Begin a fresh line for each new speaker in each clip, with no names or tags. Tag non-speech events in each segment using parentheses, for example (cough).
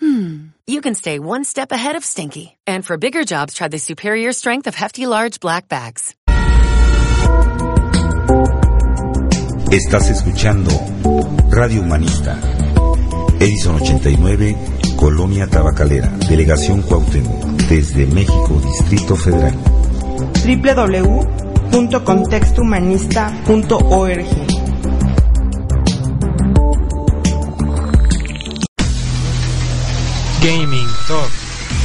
hmm, you can stay one step ahead of stinky. And for bigger jobs, try the superior strength of Hefty Large Black Bags.
Estás escuchando Radio Humanista. Edison 89, Colonia Tabacalera, Delegación Cuauhtémoc, desde México, Distrito Federal.
www.contextohumanista.org
Gaming. Talk,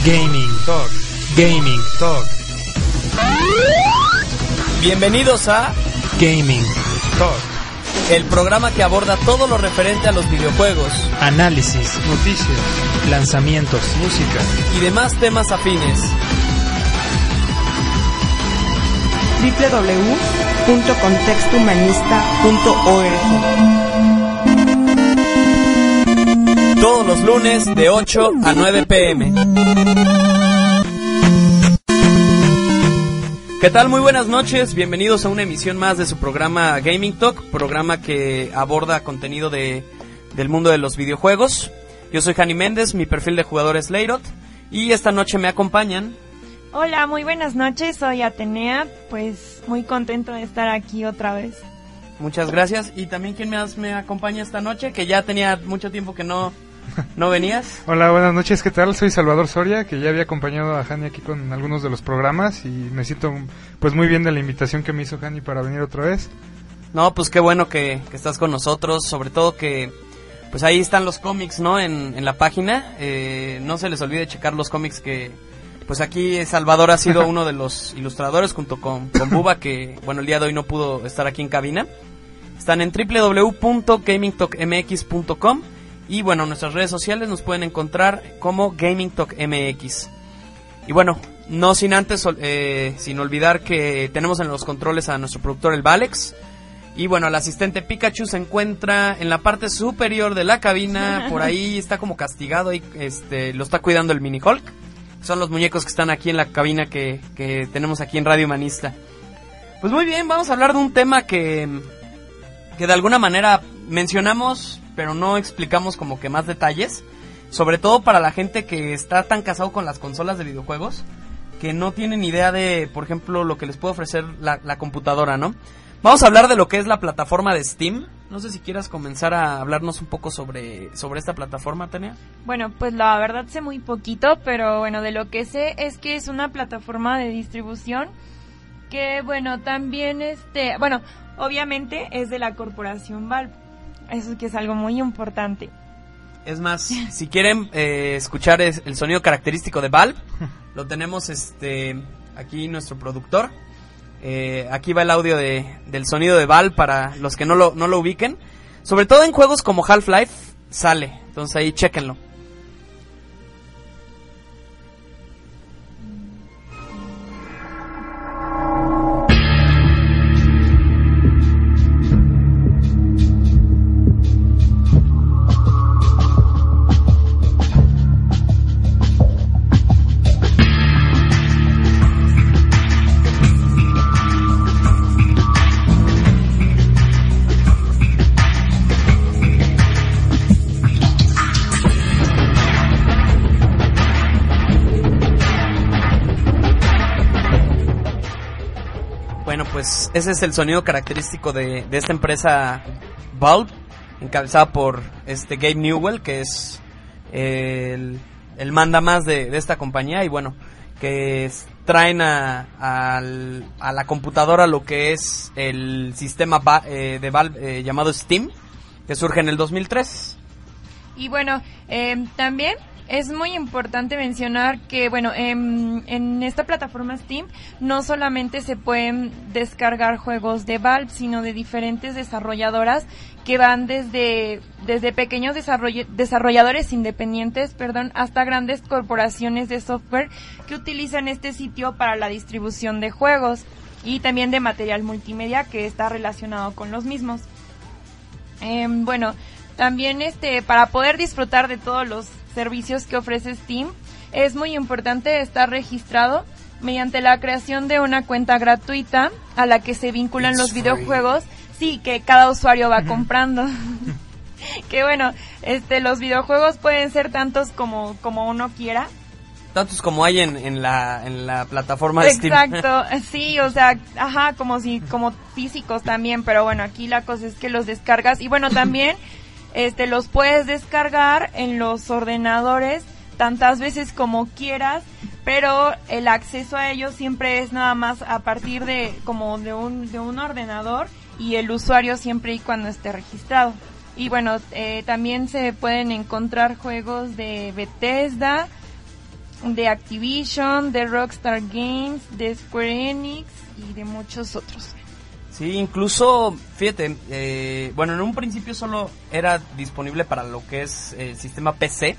Gaming. Talk, Gaming. Talk.
Bienvenidos a
Gaming. Talk.
el programa que aborda todo lo referente a los videojuegos.
Análisis, noticias, lanzamientos, música.
y demás temas afines.
www.contextohumanista.org
Todos los lunes de 8 a 9 pm. ¿Qué tal? Muy buenas noches. Bienvenidos a una emisión más de su programa Gaming Talk, programa que aborda contenido de, del mundo de los videojuegos. Yo soy Jani Méndez, mi perfil de jugador es Leirot, y esta noche me acompañan
Hola, muy buenas noches, soy Atenea, pues muy contento de estar aquí otra vez.
Muchas gracias. Y también quien más me acompaña esta noche, que ya tenía mucho tiempo que no, no venías.
Hola, buenas noches, ¿qué tal? Soy Salvador Soria, que ya había acompañado a Hani aquí con algunos de los programas y me siento pues muy bien de la invitación que me hizo Hani para venir otra vez.
No, pues qué bueno que, que estás con nosotros, sobre todo que pues ahí están los cómics, ¿no? En, en la página. Eh, no se les olvide checar los cómics que pues aquí Salvador ha sido uno de los (laughs) ilustradores junto con, con Buba, que bueno, el día de hoy no pudo estar aquí en cabina. Están en www.gamingtalkmx.com y bueno, en nuestras redes sociales nos pueden encontrar como Gaming Talk MX. Y bueno, no sin antes, eh, sin olvidar que tenemos en los controles a nuestro productor el Valex. Y bueno, el asistente Pikachu se encuentra en la parte superior de la cabina, por ahí (laughs) está como castigado y este, lo está cuidando el Mini Hulk. Son los muñecos que están aquí en la cabina que, que tenemos aquí en Radio Humanista. Pues muy bien, vamos a hablar de un tema que, que de alguna manera mencionamos, pero no explicamos como que más detalles. Sobre todo para la gente que está tan casado con las consolas de videojuegos, que no tienen idea de, por ejemplo, lo que les puede ofrecer la, la computadora, ¿no? Vamos a hablar de lo que es la plataforma de Steam. No sé si quieras comenzar a hablarnos un poco sobre, sobre esta plataforma, Tania.
Bueno, pues la verdad sé muy poquito, pero bueno, de lo que sé es que es una plataforma de distribución que bueno, también este, bueno, obviamente es de la corporación Valve. Eso que es algo muy importante.
Es más, (laughs) si quieren eh, escuchar es- el sonido característico de Valve, (laughs) lo tenemos este aquí nuestro productor. Eh, aquí va el audio de, del sonido de Valve para los que no lo, no lo ubiquen. Sobre todo en juegos como Half-Life sale. Entonces ahí chequenlo. Pues ese es el sonido característico de, esta empresa Valve, encabezada por este Gabe Newell, que es el, el manda más de, esta compañía y bueno, que traen a, a la computadora lo que es el sistema eh, de Valve eh, llamado Steam, que surge en el 2003.
Y bueno, eh, también es muy importante mencionar que, bueno, em, en esta plataforma Steam no solamente se pueden descargar juegos de Valve, sino de diferentes desarrolladoras que van desde, desde pequeños desarroll- desarrolladores independientes, perdón, hasta grandes corporaciones de software que utilizan este sitio para la distribución de juegos. y también de material multimedia que está relacionado con los mismos. Em, bueno, también este para poder disfrutar de todos los servicios que ofrece Steam es muy importante estar registrado mediante la creación de una cuenta gratuita a la que se vinculan los videojuegos, sí, que cada usuario va comprando. (laughs) que bueno, este los videojuegos pueden ser tantos como como uno quiera.
Tantos como hay en, en la en la plataforma de Steam.
Exacto, (laughs) sí, o sea, ajá, como si como físicos también, pero bueno, aquí la cosa es que los descargas y bueno, también este los puedes descargar en los ordenadores tantas veces como quieras, pero el acceso a ellos siempre es nada más a partir de como de un, de un ordenador y el usuario siempre y cuando esté registrado. Y bueno, eh, también se pueden encontrar juegos de Bethesda, de Activision, de Rockstar Games, de Square Enix y de muchos otros.
Sí, incluso, fíjate, eh, bueno, en un principio solo era disponible para lo que es el sistema PC,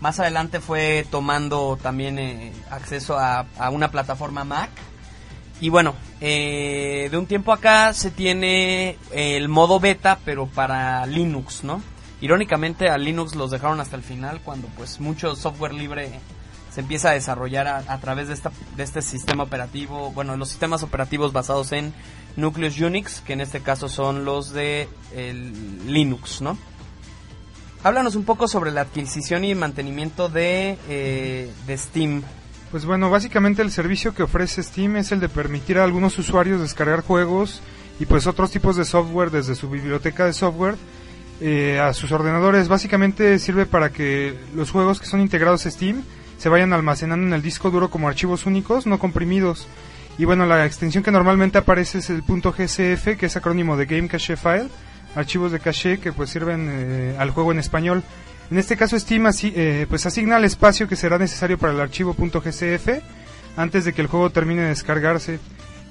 más adelante fue tomando también eh, acceso a, una plataforma Mac. Y bueno, eh, de un tiempo acá se tiene el modo beta, pero para Linux, ¿no? Irónicamente a Linux los dejaron hasta el final cuando pues mucho software libre se empieza a desarrollar a, través de, esta, de este sistema operativo, bueno, los sistemas operativos basados en núcleos Unix, que en este caso son los de Linux, ¿no? Háblanos un poco sobre la adquisición y mantenimiento de, eh, de Steam.
Pues bueno, básicamente el servicio que ofrece Steam es el de permitir a algunos usuarios descargar juegos y pues otros tipos de software desde su biblioteca de software eh, a sus ordenadores. Básicamente sirve para que los juegos que son integrados a Steam se vayan almacenando en el disco duro como archivos únicos, no comprimidos. Y bueno, la extensión que normalmente aparece es el .gcf, que es acrónimo de Game Cache File archivos de caché que pues sirven eh, al juego en español. En este caso Steam eh, pues asigna el espacio que será necesario para el archivo .gcf antes de que el juego termine de descargarse.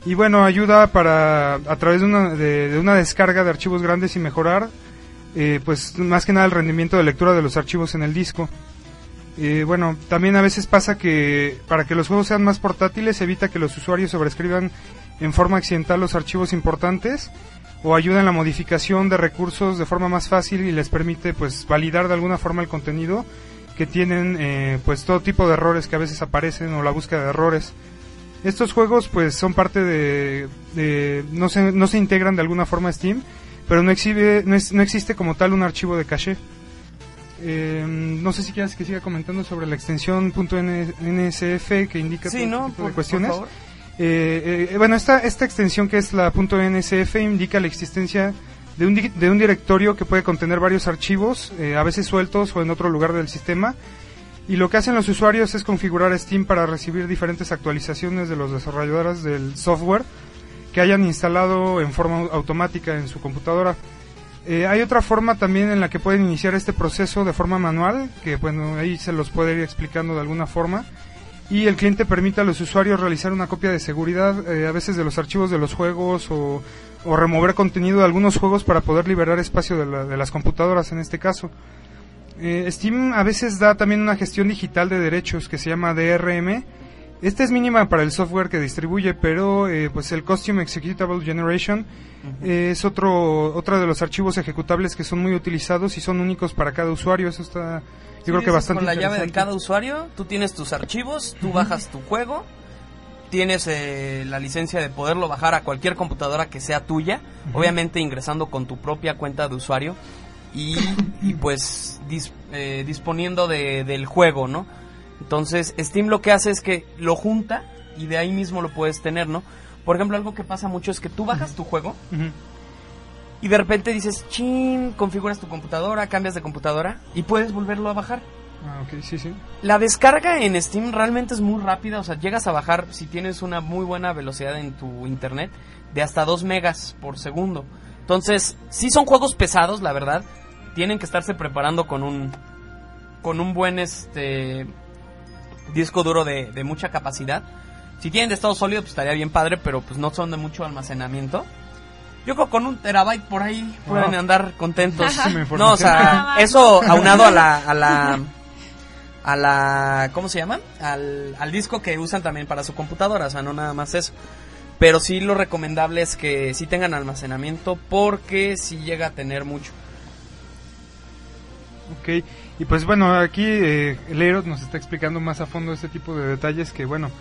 Y bueno, ayuda para a través de una, de, una descarga de archivos grandes y mejorar eh, pues más que nada el rendimiento de lectura de los archivos en el disco. Bueno, también a veces pasa que para que los juegos sean más portátiles evita que los usuarios sobrescriban en forma accidental los archivos importantes o ayuda en la modificación de recursos de forma más fácil y les permite pues validar de alguna forma el contenido que tienen eh, pues todo tipo de errores que a veces aparecen o la búsqueda de errores. Estos juegos pues son parte de, no, se, no se integran de alguna forma a Steam, pero no, exhibe, no, no existe como tal un archivo de caché. Eh, no sé si quieres que siga comentando sobre la extensión .nsf que indica
sí, no,
de cuestiones. Eh, eh, bueno, esta, esta extensión que es la .nsf indica la existencia de un, de un directorio que puede contener varios archivos, eh, a veces sueltos o en otro lugar del sistema. Y lo que hacen los usuarios es configurar Steam para recibir diferentes actualizaciones de los desarrolladores del software que hayan instalado en forma automática en su computadora. Hay otra forma también en la que pueden iniciar este proceso de forma manual, que bueno, ahí se los puede ir explicando de alguna forma y el cliente permite a los usuarios realizar una copia de seguridad eh, a veces de los archivos de los juegos o, remover contenido de algunos juegos para poder liberar espacio de, las computadoras en este caso. Eh, Steam a veces da también una gestión digital de derechos que se llama DRM. Esta es mínima para el software que distribuye, pero eh, pues el Costume Executable Generation es otro, otro de los archivos ejecutables que son muy utilizados y son únicos para cada usuario. Eso está yo creo que bastante
Con la llave de cada usuario, tú tienes tus archivos, tú bajas tu juego, tienes eh, la licencia de poderlo bajar a cualquier computadora que sea tuya, obviamente ingresando con tu propia cuenta de usuario y, pues eh, disponiendo de, del juego, ¿no? Entonces Steam lo que hace es que lo junta y de ahí mismo lo puedes tener, ¿no? Por ejemplo, algo que pasa mucho es que tú bajas tu juego y de repente dices, chin, configuras tu computadora, cambias de computadora y puedes volverlo a bajar.
Ah, ok, sí, sí.
La descarga en Steam realmente es muy rápida, o sea, llegas a bajar si tienes una muy buena velocidad en tu internet de hasta 2 megas por segundo. Entonces, si son juegos pesados, la verdad. Tienen que estarse preparando con un con un buen este disco duro de, de mucha capacidad. Si tienen de estado sólido, pues estaría bien padre, pero pues no son de mucho almacenamiento. Yo creo que con un terabyte por ahí pueden andar contentos. no, o sea, eso aunado a la, (laughs) a la, a la, ¿cómo se llama? Al, al disco que usan también para su computadora, o sea, no nada más eso. Pero sí lo recomendable es que sí tengan almacenamiento porque sí llega a tener mucho.
Ok, y pues bueno, aquí eh, Leros nos está explicando más a fondo este tipo de detalles que bueno,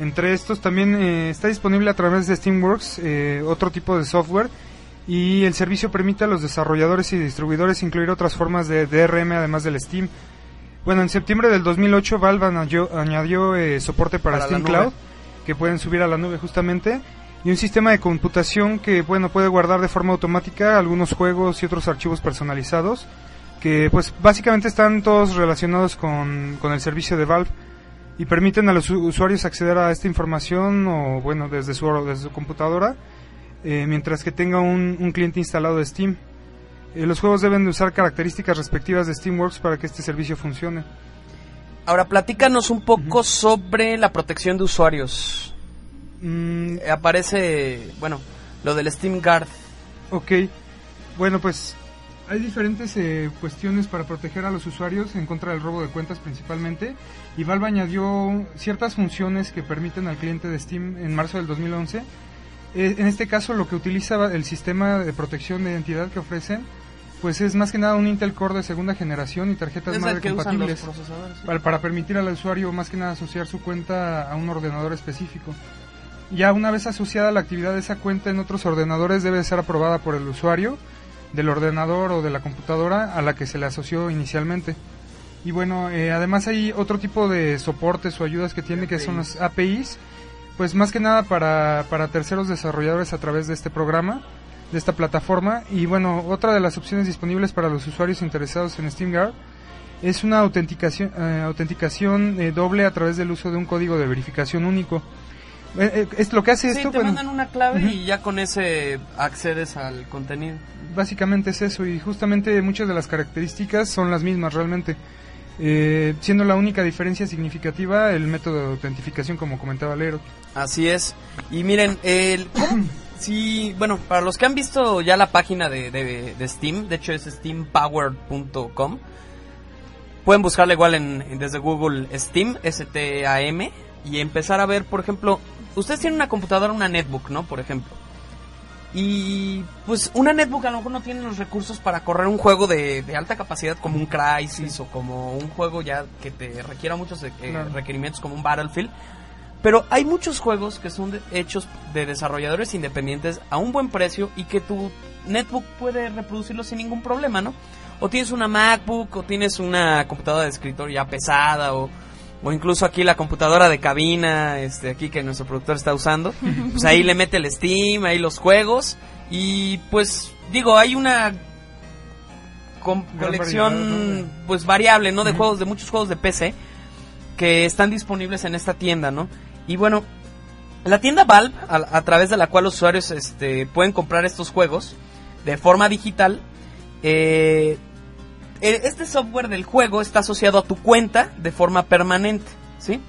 entre estos también eh, está disponible a través de Steamworks eh, otro tipo de software y el servicio permite a los desarrolladores y distribuidores incluir otras formas de DRM además del Steam. Bueno, en septiembre del 2008 Valve añadió, añadió eh, soporte para,
Para
Steam. Cloud que pueden subir a la nube justamente y un sistema de computación que bueno puede guardar de forma automática algunos juegos y otros archivos personalizados que pues básicamente están todos relacionados con, con el servicio de Valve y permiten a los usuarios acceder a esta información o bueno desde su desde su computadora eh, mientras que tenga un, un cliente instalado de Steam. Eh, los juegos deben de usar características respectivas de Steamworks para que este servicio funcione.
Ahora, platícanos un poco sobre la protección de usuarios.
Mm,
Eh, Aparece, bueno, lo del Steam Guard.
Ok, bueno pues hay diferentes eh, cuestiones para proteger a los usuarios en contra del robo de cuentas principalmente y Valve añadió ciertas funciones que permiten al cliente de Steam en marzo del 2011. Eh, en este caso lo que utiliza el sistema de protección de identidad que ofrecen pues es más que nada un Intel Core de segunda generación y tarjetas madre
usan los
compatibles
sí.
para, para permitir al usuario más que nada asociar su cuenta a un ordenador específico. Ya una vez asociada la actividad de esa cuenta en otros ordenadores debe ser aprobada por el usuario del ordenador o de la computadora a la que se le asoció inicialmente. Y bueno, eh, además hay otro tipo de soportes o ayudas que tiene que son las APIs, pues más que nada para, para terceros desarrolladores a través de este programa, de esta plataforma. Y bueno, otra de las opciones disponibles para los usuarios interesados en SteamGuard es una autenticación, eh, autenticación eh, doble a través del uso de un código de verificación único. Eh, eh, es lo que hace
Sí,
esto,
te
bueno,
mandan una clave y ya con ese accedes al contenido.
básicamente es eso y justamente muchas de las características son las mismas realmente. Eh, siendo la única diferencia significativa el método de autentificación como comentaba Lero.
Así es. Y miren, el. Sí, bueno, para los que han visto ya la página de, de- de Steam, de hecho es steampower.com, pueden buscarla igual en, en- desde Google Steam, S-T-A-M, y empezar a ver, por ejemplo, ustedes tienen una computadora, una netbook, ¿no? Por ejemplo. Y pues una netbook a lo mejor no tiene los recursos para correr un juego de, de alta capacidad como un Crysis o como un juego ya que te requiera muchos eh,
Claro.
requerimientos como un Battlefield. Pero hay muchos juegos que son de- hechos de desarrolladores independientes a un buen precio y que tu netbook puede reproducirlo sin ningún problema, ¿no? O tienes una MacBook o tienes una computadora de escritorio ya pesada o, o incluso aquí la computadora de cabina, este aquí que nuestro productor está usando, pues ahí le mete el Steam, ahí los juegos y pues digo, hay una colección pues variable, ¿no? De juegos de muchos juegos de PC que están disponibles en esta tienda, ¿no? Y bueno, la tienda Valve, a, a través de la cual los usuarios este, pueden comprar estos juegos de forma digital, eh, este software del juego está asociado a tu cuenta de forma permanente, ¿sí?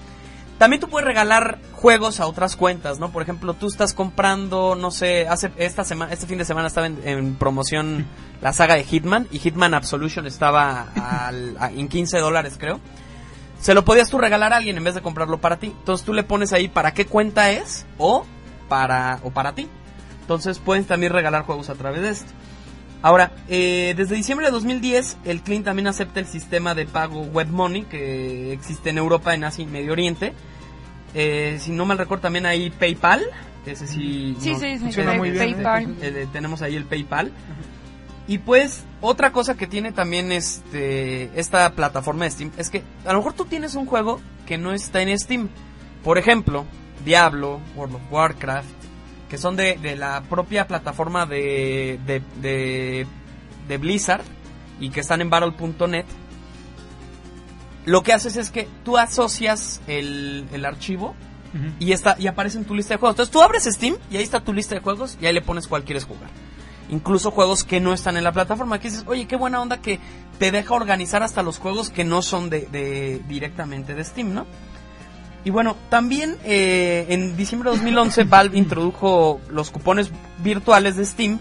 También tú puedes regalar juegos a otras cuentas, ¿no? Por ejemplo, tú estás comprando, no sé, hace esta semana, este fin de semana estaba en, en promoción (laughs) la saga de Hitman y Hitman Absolution estaba al- a- en 15 dólares, creo. Se lo podías tú regalar a alguien en vez de comprarlo para ti. Entonces tú le pones ahí para qué cuenta es o para o para ti. Entonces puedes también regalar juegos a través de esto. Ahora, eh, desde diciembre de 2010, el Clean también acepta el sistema de pago Web Money que existe en Europa, en Asia y Medio Oriente. Eh, si no mal recuerdo, también hay PayPal. Ese sí.
Sí,
no-
sí, sí,
funciona muy bien.
PayPal.
eh, tenemos ahí el PayPal. Y pues, otra cosa que tiene también este esta plataforma de Steam es que a lo mejor tú tienes un juego que no está en Steam. Por ejemplo, Diablo, World of Warcraft, que son de, de la propia plataforma de, de, de, de Blizzard y que están en battle.net. Lo que haces es que tú asocias el, el archivo y está y aparece en tu lista de juegos. Entonces tú abres Steam y ahí está tu lista de juegos y ahí le pones cuál quieres jugar. Incluso juegos que no están en la plataforma. Que dices, oye, qué buena onda que te deja organizar hasta los juegos que no son de, de- directamente de Steam, ¿no? Y bueno, también eh, en diciembre de 2011 (laughs) Valve introdujo los cupones virtuales de Steam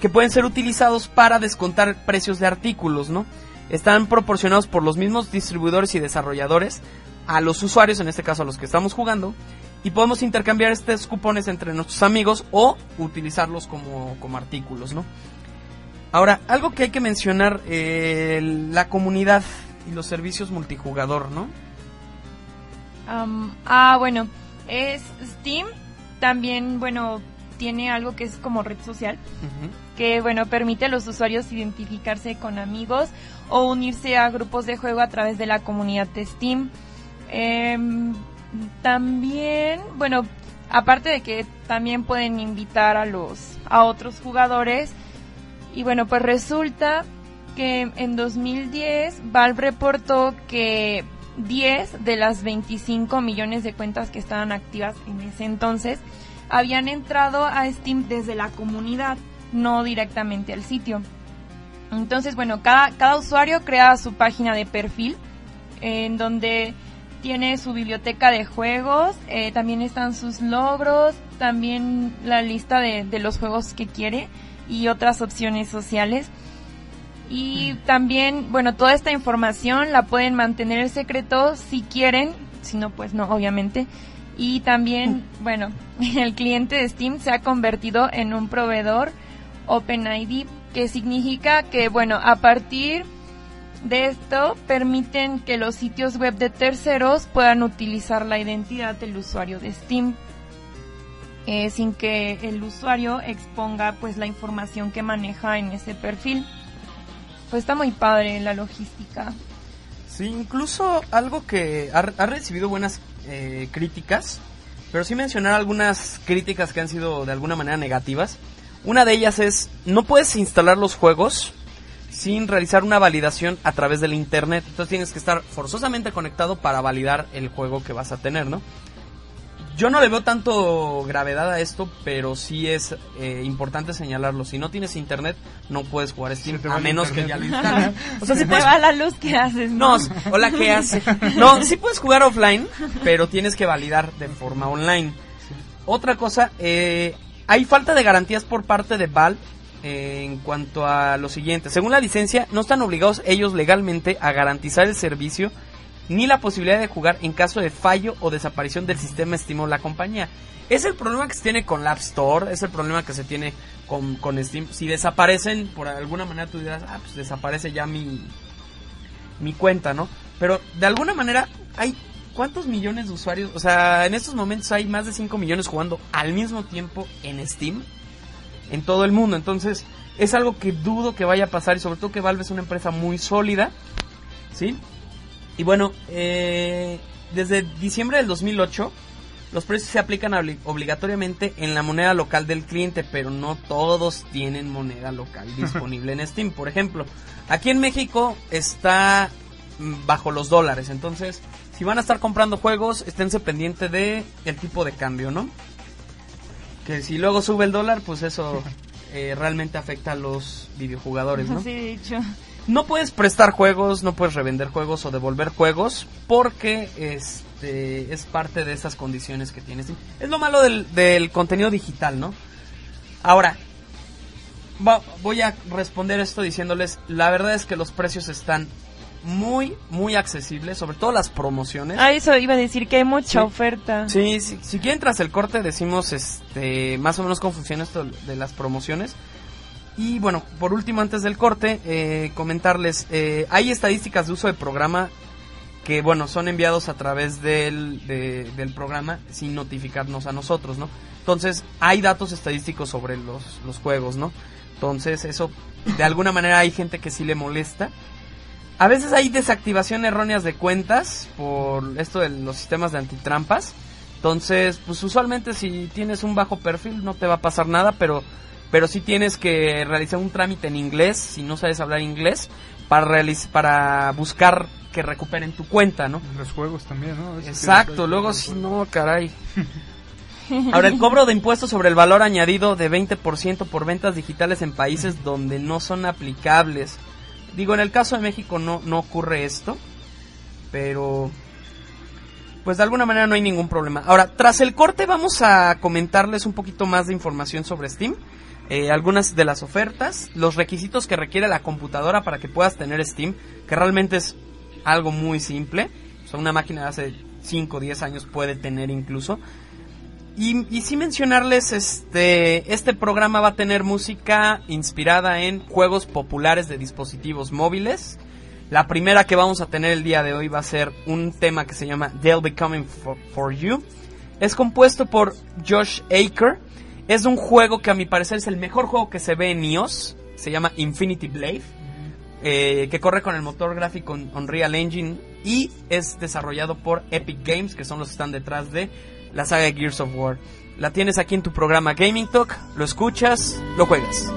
que pueden ser utilizados para descontar precios de artículos, ¿no? Están proporcionados por los mismos distribuidores y desarrolladores a los usuarios, en este caso a los que estamos jugando, y podemos intercambiar estos cupones entre nuestros amigos o utilizarlos como, como artículos, ¿no? Ahora, algo que hay que mencionar, eh, la comunidad y los servicios multijugador, ¿no?
Am, ah, bueno, es Steam. También, bueno, tiene algo que es como red social, que, bueno, permite a los usuarios identificarse con amigos o unirse a grupos de juego a través de la comunidad de Steam. Em, también, bueno, aparte de que también pueden invitar a los a otros jugadores y bueno, pues resulta que en 2010 Valve reportó que 10 de las 25 millones de cuentas que estaban activas en ese entonces habían entrado a Steam desde la comunidad, no directamente al sitio. Entonces, bueno, cada, cada usuario crea su página de perfil en donde tiene su biblioteca de juegos, eh, también están sus logros, también la lista de, de los juegos que quiere y otras opciones sociales. Y también, bueno, toda esta información la pueden mantener en secreto si quieren, si no, pues no, obviamente. Y también, (laughs) bueno, (laughs) el cliente de Steam se ha convertido en un proveedor OpenID, que significa que, bueno, a partir de esto permiten que los sitios web de terceros puedan utilizar la identidad del usuario de Steam. eh, sin que el usuario exponga pues la información que maneja en ese perfil. Pues está muy padre la logística.
Sí, incluso algo que ha, recibido buenas eh, críticas, pero sí mencionar algunas críticas que han sido de alguna manera negativas. Una de ellas es, no puedes instalar los juegos sin realizar una validación a través del internet. Entonces tienes que estar forzosamente conectado para validar el juego que vas a tener, ¿no? Yo no le veo tanto gravedad a esto, pero sí es eh, importante señalarlo. Si no tienes internet, no puedes jugar Steam, a menos que
internet.
ya lo (laughs) instales. O sea,
Si
sí
te
puedes
va la luz, ¿qué haces?
no, hola, ¿qué hace? No, sí puedes jugar offline, pero tienes que validar de forma online. Otra cosa, eh, hay falta de garantías por parte de Valve eh, en cuanto a lo siguiente. Según la licencia, no están obligados ellos legalmente a garantizar el servicio ni la posibilidad de jugar en caso de fallo o desaparición del sistema o la compañía. Es el problema que se tiene con la App Store, es el problema que se tiene con, con Steam. Si desaparecen, por alguna manera tú dirás, ah, pues desaparece ya mi, mi cuenta, ¿no? Pero de alguna manera hay cuántos millones de usuarios, o sea, en estos momentos hay más de 5 millones jugando al mismo tiempo en Steam en todo el mundo. Entonces, es algo que dudo que vaya a pasar y sobre todo que Valve es una empresa muy sólida, ¿sí? Y bueno, eh, desde diciembre del 2008 los precios se aplican obli- obligatoriamente en la moneda local del cliente, pero no todos tienen moneda local (laughs) disponible en Steam. Por ejemplo, aquí en México está mm, bajo los dólares, entonces si van a estar comprando juegos, esténse pendiente de el tipo de cambio, ¿no? Que si luego sube el dólar, pues eso (laughs) eh, realmente afecta a los videojugadores, ¿no?
Sí, de hecho.
No puedes prestar juegos, no puedes revender juegos o devolver juegos porque este es parte de esas condiciones que tienes. Es lo malo del, del contenido digital, ¿no? Ahora, va- voy a responder esto diciéndoles, la verdad es que los precios están muy, muy accesibles, sobre todo las promociones.
Ah, eso iba a decir que hay mucha
Sí.
oferta.
Sí, sí, si quieren tras el corte decimos este más o menos cómo funciona esto de las promociones. Y bueno, por último antes del corte, eh, comentarles, eh, hay estadísticas de uso de programa que bueno, son enviados a través del, de- del programa sin notificarnos a nosotros, ¿no? Entonces, hay datos estadísticos sobre los, los juegos, ¿no? Entonces, eso, de alguna manera hay gente que sí le molesta. A veces hay desactivación erróneas de cuentas por esto de los sistemas de antitrampas. Entonces, pues usualmente si tienes un bajo perfil no te va a pasar nada, pero pero sí tienes que realizar un trámite en inglés, si no sabes hablar inglés, para realiz- para buscar que recuperen tu cuenta, ¿no?
Los juegos también, ¿no?
Exacto, luego si no, caray. (laughs) Ahora, el cobro de impuestos sobre el valor añadido de 20% por ventas digitales en países donde no son aplicables. Digo, en el caso de México no, no ocurre esto, pero pues de alguna manera no hay ningún problema. Ahora, tras el corte vamos a comentarles un poquito más de información sobre Steam, eh, algunas de las ofertas, los requisitos que requiere la computadora para que puedas tener Steam, que realmente es algo muy simple. O sea, una máquina de hace 5 o 10 años puede tener incluso. Y, y sí mencionarles, este, este programa va a tener música inspirada en juegos populares de dispositivos móviles. La primera que vamos a tener el día de hoy va a ser un tema que se llama They'll Be Coming for, for You. Es compuesto por Josh Aker. Es un juego que a mi parecer es el mejor juego que se ve en iOS. Se llama Infinity Blade. eh, que corre con el motor gráfico Un- Unreal Engine y es desarrollado por Epic Games, que son los que están detrás de la saga de Gears of War. La tienes aquí en tu programa Gaming Talk, lo escuchas, lo juegas.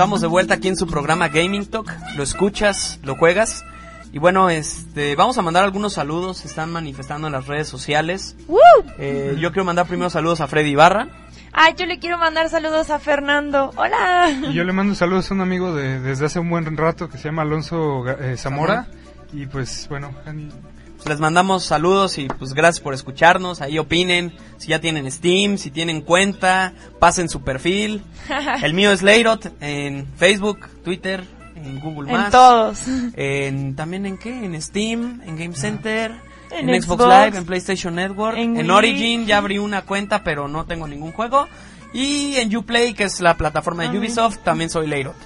Estamos de vuelta aquí en su programa Gaming Talk. Lo escuchas, lo juegas. Y bueno, este, vamos a mandar algunos saludos, se están manifestando en las redes sociales. Eh, yo quiero mandar primero saludos a Freddy Ibarra.
Ay, yo le quiero mandar saludos a Fernando. Hola.
Y yo le mando saludos a un amigo de, desde hace un buen rato que se llama Alonso eh, Zamora. Y pues bueno,
Pues les mandamos saludos y pues gracias por escucharnos. Ahí opinen si ya tienen Steam, si tienen cuenta, pasen su perfil. (laughs) El mío es Leirot en Facebook, Twitter, en Google
En
Más.
todos.
En, también en qué? En Steam, en Game Center, en,
En
Xbox,
Xbox,
Live, en PlayStation Network,
en
en. Origin ya abrí una cuenta pero no tengo ningún juego. Y en Uplay, que es la plataforma de
Ah,
Ubisoft, también soy Leirot.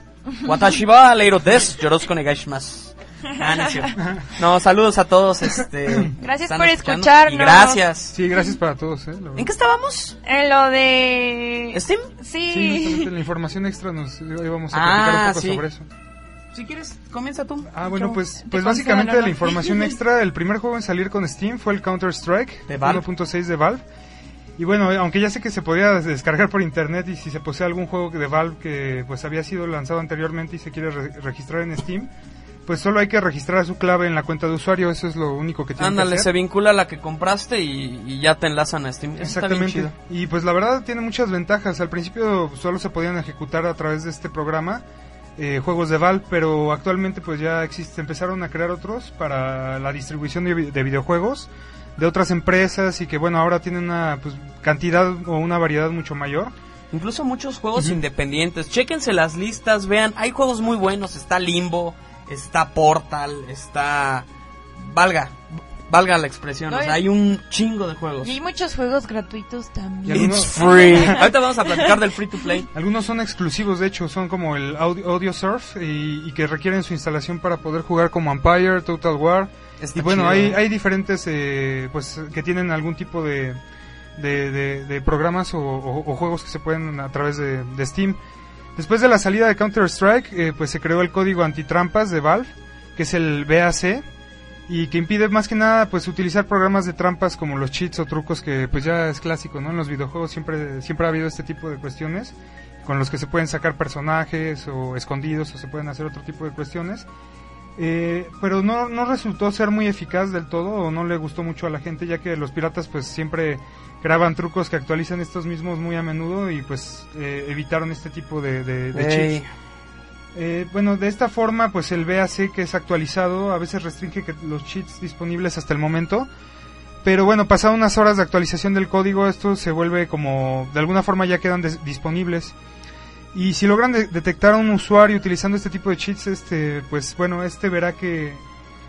Watashi wa Leirot desu. Yoroshiku onegaishimasu. Ah, no, es cierto. (laughs) No, saludos a todos. Este,
Gracias por
escuchando.
escucharnos.
Y gracias.
sí, gracias para todos. ¿eh?
¿En qué estábamos?
En lo de...
¿Steam?
Sí, la información extra nos íbamos a
Ah,
platicar un poco
sí.
sobre eso.
Si quieres, comienza tú.
Ah, bueno, pues, pues básicamente de la información (laughs) extra, el primer juego en salir con Steam fue el Counter-Strike
De Valve.
1.6 de Valve. Y bueno, aunque ya sé que se podía descargar por internet y si se posee algún juego de Valve que pues había sido lanzado anteriormente y se quiere re- registrar en Steam, pues solo hay que registrar su clave en la cuenta de usuario, eso es lo único que tiene
Ándale,
que
se
hacer.
vincula a la que compraste y, y ya te enlazan a Steam.
Exactamente. Y pues la verdad tiene muchas ventajas. Al principio solo se podían ejecutar a través de este programa eh, juegos de Valve, pero actualmente pues ya existe, empezaron a crear otros para la distribución de videojuegos de otras empresas y que bueno ahora tienen una pues, cantidad o una variedad mucho mayor.
Incluso muchos juegos independientes. Chéquense las listas, vean, hay juegos muy buenos. Está Limbo, está Portal, está... Valga, valga la expresión. O sea, hay un chingo de juegos.
Y hay muchos juegos gratuitos también.
algunos-
It's free. (laughs) Ahorita vamos a platicar del free to play.
Algunos son exclusivos, de hecho, son como el Audio, Audio Surf y, y que requieren su instalación para poder jugar como Empire, Total War.
Está
y bueno,
chido,
hay, hay diferentes, eh, pues, que tienen algún tipo de, de, de- de programas o, o- o juegos que se pueden a través de, de Steam. Después de la salida de Counter-Strike, eh, pues se creó el código antitrampas de Valve, que es el BAC, y que impide más que nada pues utilizar programas de trampas como los cheats o trucos que pues ya es clásico, ¿no? En los videojuegos siempre siempre ha habido este tipo de cuestiones con los que se pueden sacar personajes o escondidos o se pueden hacer otro tipo de cuestiones. Eh, pero no, no resultó ser muy eficaz del todo o no le gustó mucho a la gente ya que los piratas pues siempre graban trucos que actualizan estos mismos muy a menudo y pues eh, evitaron este tipo de, de-. Eh, bueno, de esta forma, pues el BAC que es actualizado a veces restringe que los cheats disponibles hasta el momento. Pero bueno, pasado unas horas de actualización del código, esto se vuelve como, de alguna forma ya quedan disponibles. Y si logran de- detectar a un usuario utilizando este tipo de cheats, este, pues bueno, este verá que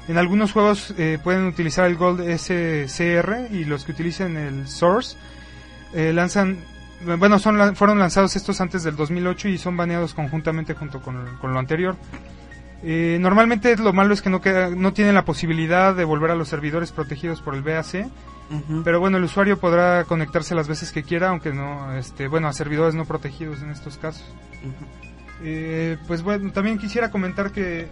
en algunos juegos eh, pueden utilizar el Gold SCR y los que utilicen el Source eh, lanzan bueno, son fueron lanzados estos antes del 2008 y son baneados conjuntamente junto con, con lo anterior. Eh, normalmente lo malo es que no, queda, no tienen la posibilidad de volver a los servidores protegidos por el BAC, Pero bueno, el usuario podrá conectarse las veces que quiera, aunque no, este, bueno, a servidores no protegidos en estos casos. Eh, pues bueno, también quisiera comentar que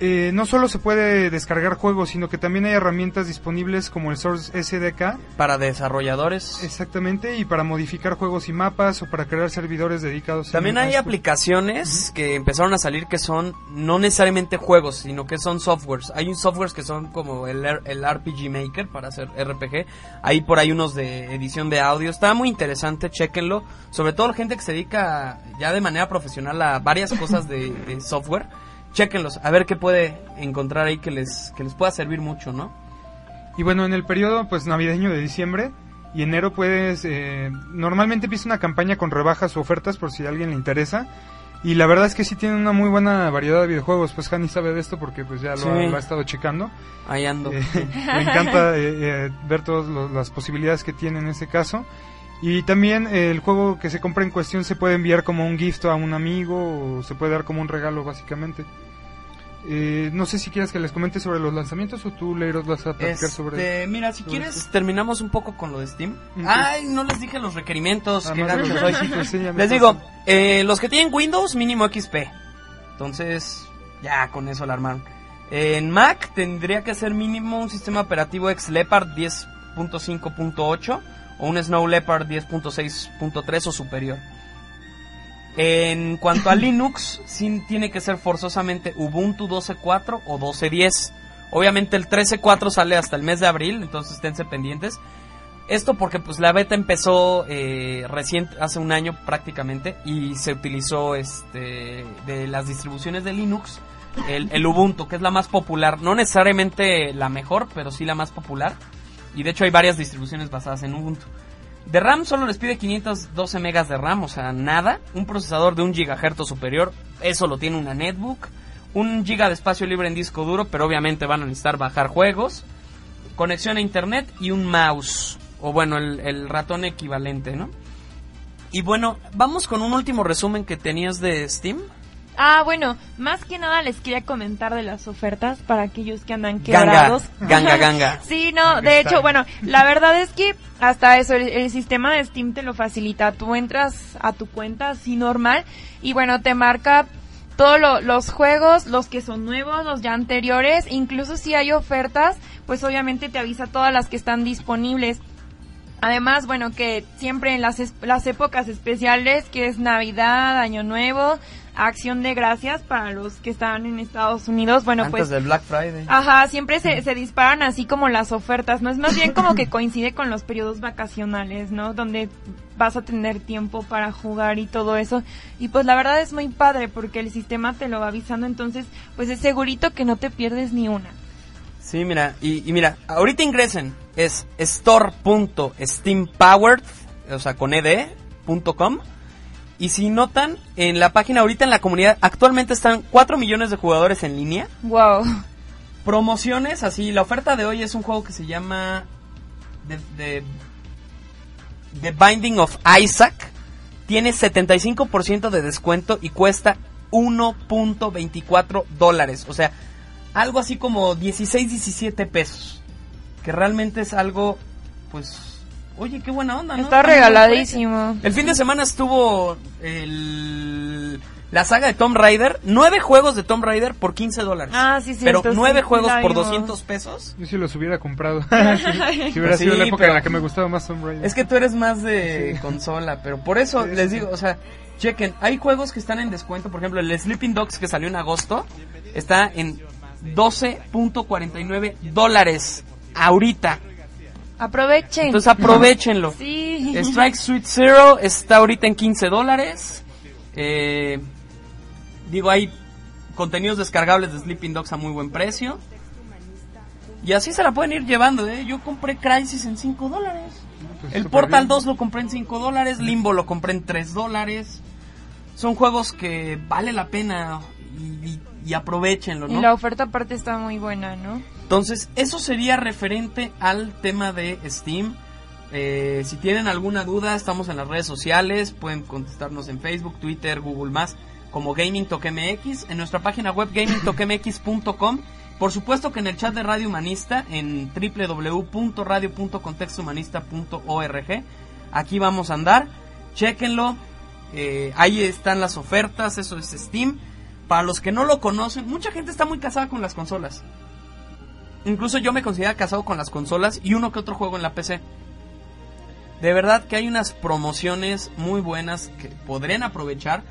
eh, no solo se puede descargar juegos, sino que también hay herramientas disponibles como el Source SDK,
Para desarrolladores.
Exactamente, y para modificar juegos y mapas o para crear servidores dedicados.
También hay aplicaciones que empezaron a salir que son no necesariamente juegos, sino que son softwares. Hay un softwares que son como el, el RPG Maker para hacer RPG. Hay por ahí unos de edición de audio. Está muy interesante, chequenlo. Sobre todo la gente que se dedica ya de manera profesional a varias cosas de, de software. Chequenlos, a ver qué puede encontrar ahí que les, que les pueda servir mucho, ¿no?
Y bueno, en el periodo pues navideño de diciembre y enero puedes... eh, normalmente empieza una campaña con rebajas o ofertas por si a alguien le interesa. Y la verdad es que sí tiene una muy buena variedad de videojuegos. Pues Hani sabe de esto porque pues ya lo,
Sí.
ha, lo ha estado checando.
Ahí ando.
Eh, (laughs) me encanta eh, eh, ver todas lo- las posibilidades que tiene en ese caso. Y también eh, el juego que se compra en cuestión se puede enviar como un gift a un amigo o se puede dar como un regalo básicamente. Eh, no sé si quieres que les comente sobre los lanzamientos o tú, Leiros, vas a platicar sobre...
Este, mira, si
sobre
quieres,
esto.
terminamos un poco con lo de Steam. Ay, no les dije los requerimientos.
Ah,
que soy.
sí,
Les digo, eh, los que tienen Windows, mínimo XP. Entonces, ya con eso la armaron. En Mac tendría que ser mínimo un sistema operativo ex Leopard 10.5.8 o un Snow Leopard 10.6.3 o superior. En cuanto a (coughs) Linux, sí tiene que ser forzosamente Ubuntu 12.4 o 12.10. Obviamente el 13.4 sale hasta el mes de abril, entonces esténse pendientes. Esto porque pues la beta empezó eh, recién, hace un año prácticamente, y se utilizó este de las distribuciones de Linux, el, el Ubuntu, que es la más popular, no necesariamente la mejor, pero sí la más popular. Y de hecho hay varias distribuciones basadas en Ubuntu. De RAM solo les pide 512 megas de RAM, o sea, nada. Un procesador de un GHz superior, eso lo tiene una netbook. Un giga de espacio libre en disco duro, pero obviamente van a necesitar bajar juegos. Conexión a internet y un mouse. O bueno, el, el ratón equivalente, ¿no? Y bueno, vamos con un último resumen que tenías de Steam.
Ah, bueno, más que nada les quería comentar de las ofertas para aquellos que andan
Ganga,
quebrados.
ganga, (laughs) ganga.
sí, no, de hecho, bueno, la verdad es que hasta eso, el, el sistema de Steam te lo facilita. Tú entras a tu cuenta así normal y bueno, te marca todos lo- los juegos, los que son nuevos, los ya anteriores, incluso si hay ofertas, pues obviamente te avisa todas las que están disponibles. Además, bueno, que siempre en las, es- las épocas especiales, que es Navidad, Año Nuevo, Acción de Gracias para los que están en Estados Unidos, bueno,
Antes
pues...
del Black Friday.
Ajá, siempre se, se disparan así como las ofertas, ¿no? Es más bien como que coincide con los periodos vacacionales, ¿no? Donde vas a tener tiempo para jugar y todo eso. Y pues la verdad es muy padre porque el sistema te lo va avisando, entonces pues es segurito que no te pierdes ni una.
Sí, mira, y, y mira, ahorita ingresen, es store.steampowered, o sea, con ed.com. Y si notan, en la página ahorita en la comunidad, actualmente están 4 millones de jugadores en línea.
Wow.
Promociones, así, la oferta de hoy es un juego que se llama The, The- The Binding of Isaac. Tiene 75% de descuento y cuesta 1.24 dólares. O sea, algo así como 16, 17 pesos. Que realmente es algo, pues, oye, qué buena onda, ¿no?
Está regaladísimo.
el fin de semana estuvo el, la saga de Tomb Raider. Nueve juegos de Tomb Raider por 15 dólares.
Ah, sí,
Pero
cierto,
nueve
sí,
juegos por
vimos.
200 pesos.
Yo sí los hubiera comprado. si, (laughs) si hubiera
Sí,
sido la época
pero-
en la que me gustaba más Tomb Raider.
Es que tú eres más de consola, pero por eso
Sí,
les
sí.
digo, o sea, chequen, hay juegos que están en descuento. Por ejemplo, el Sleeping Dogs que salió en agosto está en 12.49 dólares ahorita.
Aprovechen.
Entonces aprovechenlo. (laughs)
sí.
Strike Suite Zero está ahorita en 15 dólares. Eh, digo, hay contenidos descargables de Sleeping Dogs a muy buen precio. Y así se la pueden ir llevando, ¿eh? Yo compré Crisis en 5 dólares.
Pues
El Portal
bien.
2 lo compré en 5 dólares. Limbo lo compré en 3 dólares. Son juegos que vale la pena y, y- y aprovechenlo,
Y
¿no?
la oferta aparte está muy buena, ¿no?
Entonces, eso sería referente al tema de Steam. Eh, si tienen alguna duda, estamos en las redes sociales. Pueden contestarnos en Facebook, Twitter, Google Más, como Gaming Talk MX. En nuestra página web, gamingtalkmx.com. Por supuesto que en el chat de Radio Humanista, en www.radio.contextohumanista.org. Aquí vamos a andar. Chequenlo. Eh, ahí están las ofertas. Eso es Steam. Para los que no lo conocen, mucha gente está muy casada con las consolas. Incluso yo me considero casado con las consolas y uno que otro juego en la PC. De verdad que hay unas promociones muy buenas que podrían aprovechar.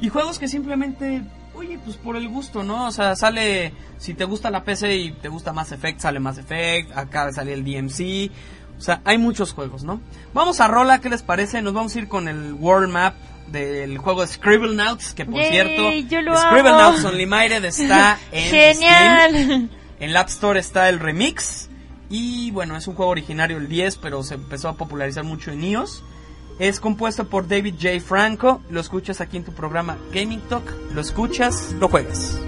Y juegos que simplemente, oye, pues por el gusto, ¿no? O sea, sale, si te gusta la PC y te gusta Mass Effect, sale Mass Effect, de salir el DMC. O sea, hay muchos juegos, ¿no? Vamos a Rola, ¿qué les parece? Nos vamos a ir con el World Map del juego Scribblenauts, que por
Yay,
cierto, Scribblenauts. Unlimited está (laughs) en
Genial.
Steam. En la App Store está el remix. Y bueno, es un juego originario el 10, pero se empezó a popularizar mucho en iOS. Es compuesto por David J. Franco. Lo escuchas aquí en tu programa Gaming Talk. Lo escuchas, lo juegas.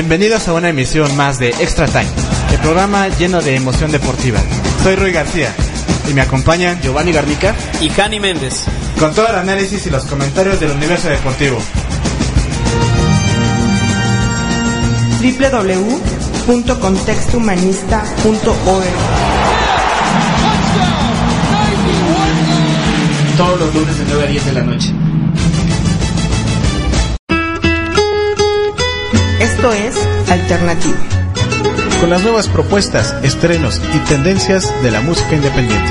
Bienvenidos a una emisión más de Extra Time, el programa lleno de emoción deportiva. Soy Roy García y me acompañan Giovanni Garnica
y Cani Méndez.
Con todo el análisis y los comentarios del universo deportivo.
www.contextohumanista.org
Todos los lunes de 9 a 10 de la noche.
Esto es Alternativa.
Con las nuevas propuestas, estrenos y tendencias de la música independiente.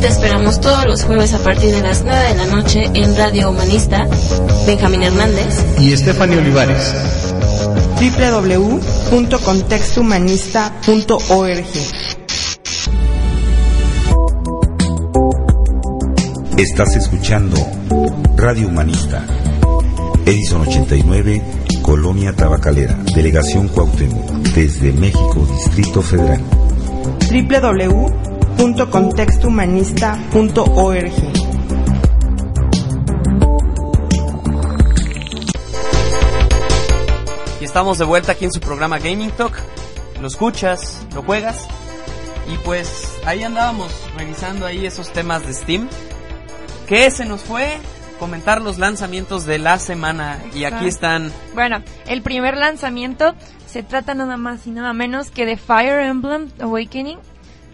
Te esperamos todos los jueves a partir de las 9 de la noche en Radio Humanista. Benjamín Hernández
y Estefania Olivares.
www.contextohumanista.org
Estás escuchando Radio Humanista. Edison 89, Colonia Tabacalera, Delegación Cuauhtémoc, desde México, Distrito Federal.
www.contextohumanista.org
Y estamos de vuelta aquí en su programa Gaming Talk. Lo escuchas, lo juegas. Y pues ahí andábamos revisando ahí esos temas de Steam. ¿Qué se nos fue? Comentar los lanzamientos de la semana. Y aquí están.
Bueno, el primer lanzamiento se trata nada más y nada menos que de Fire Emblem Awakening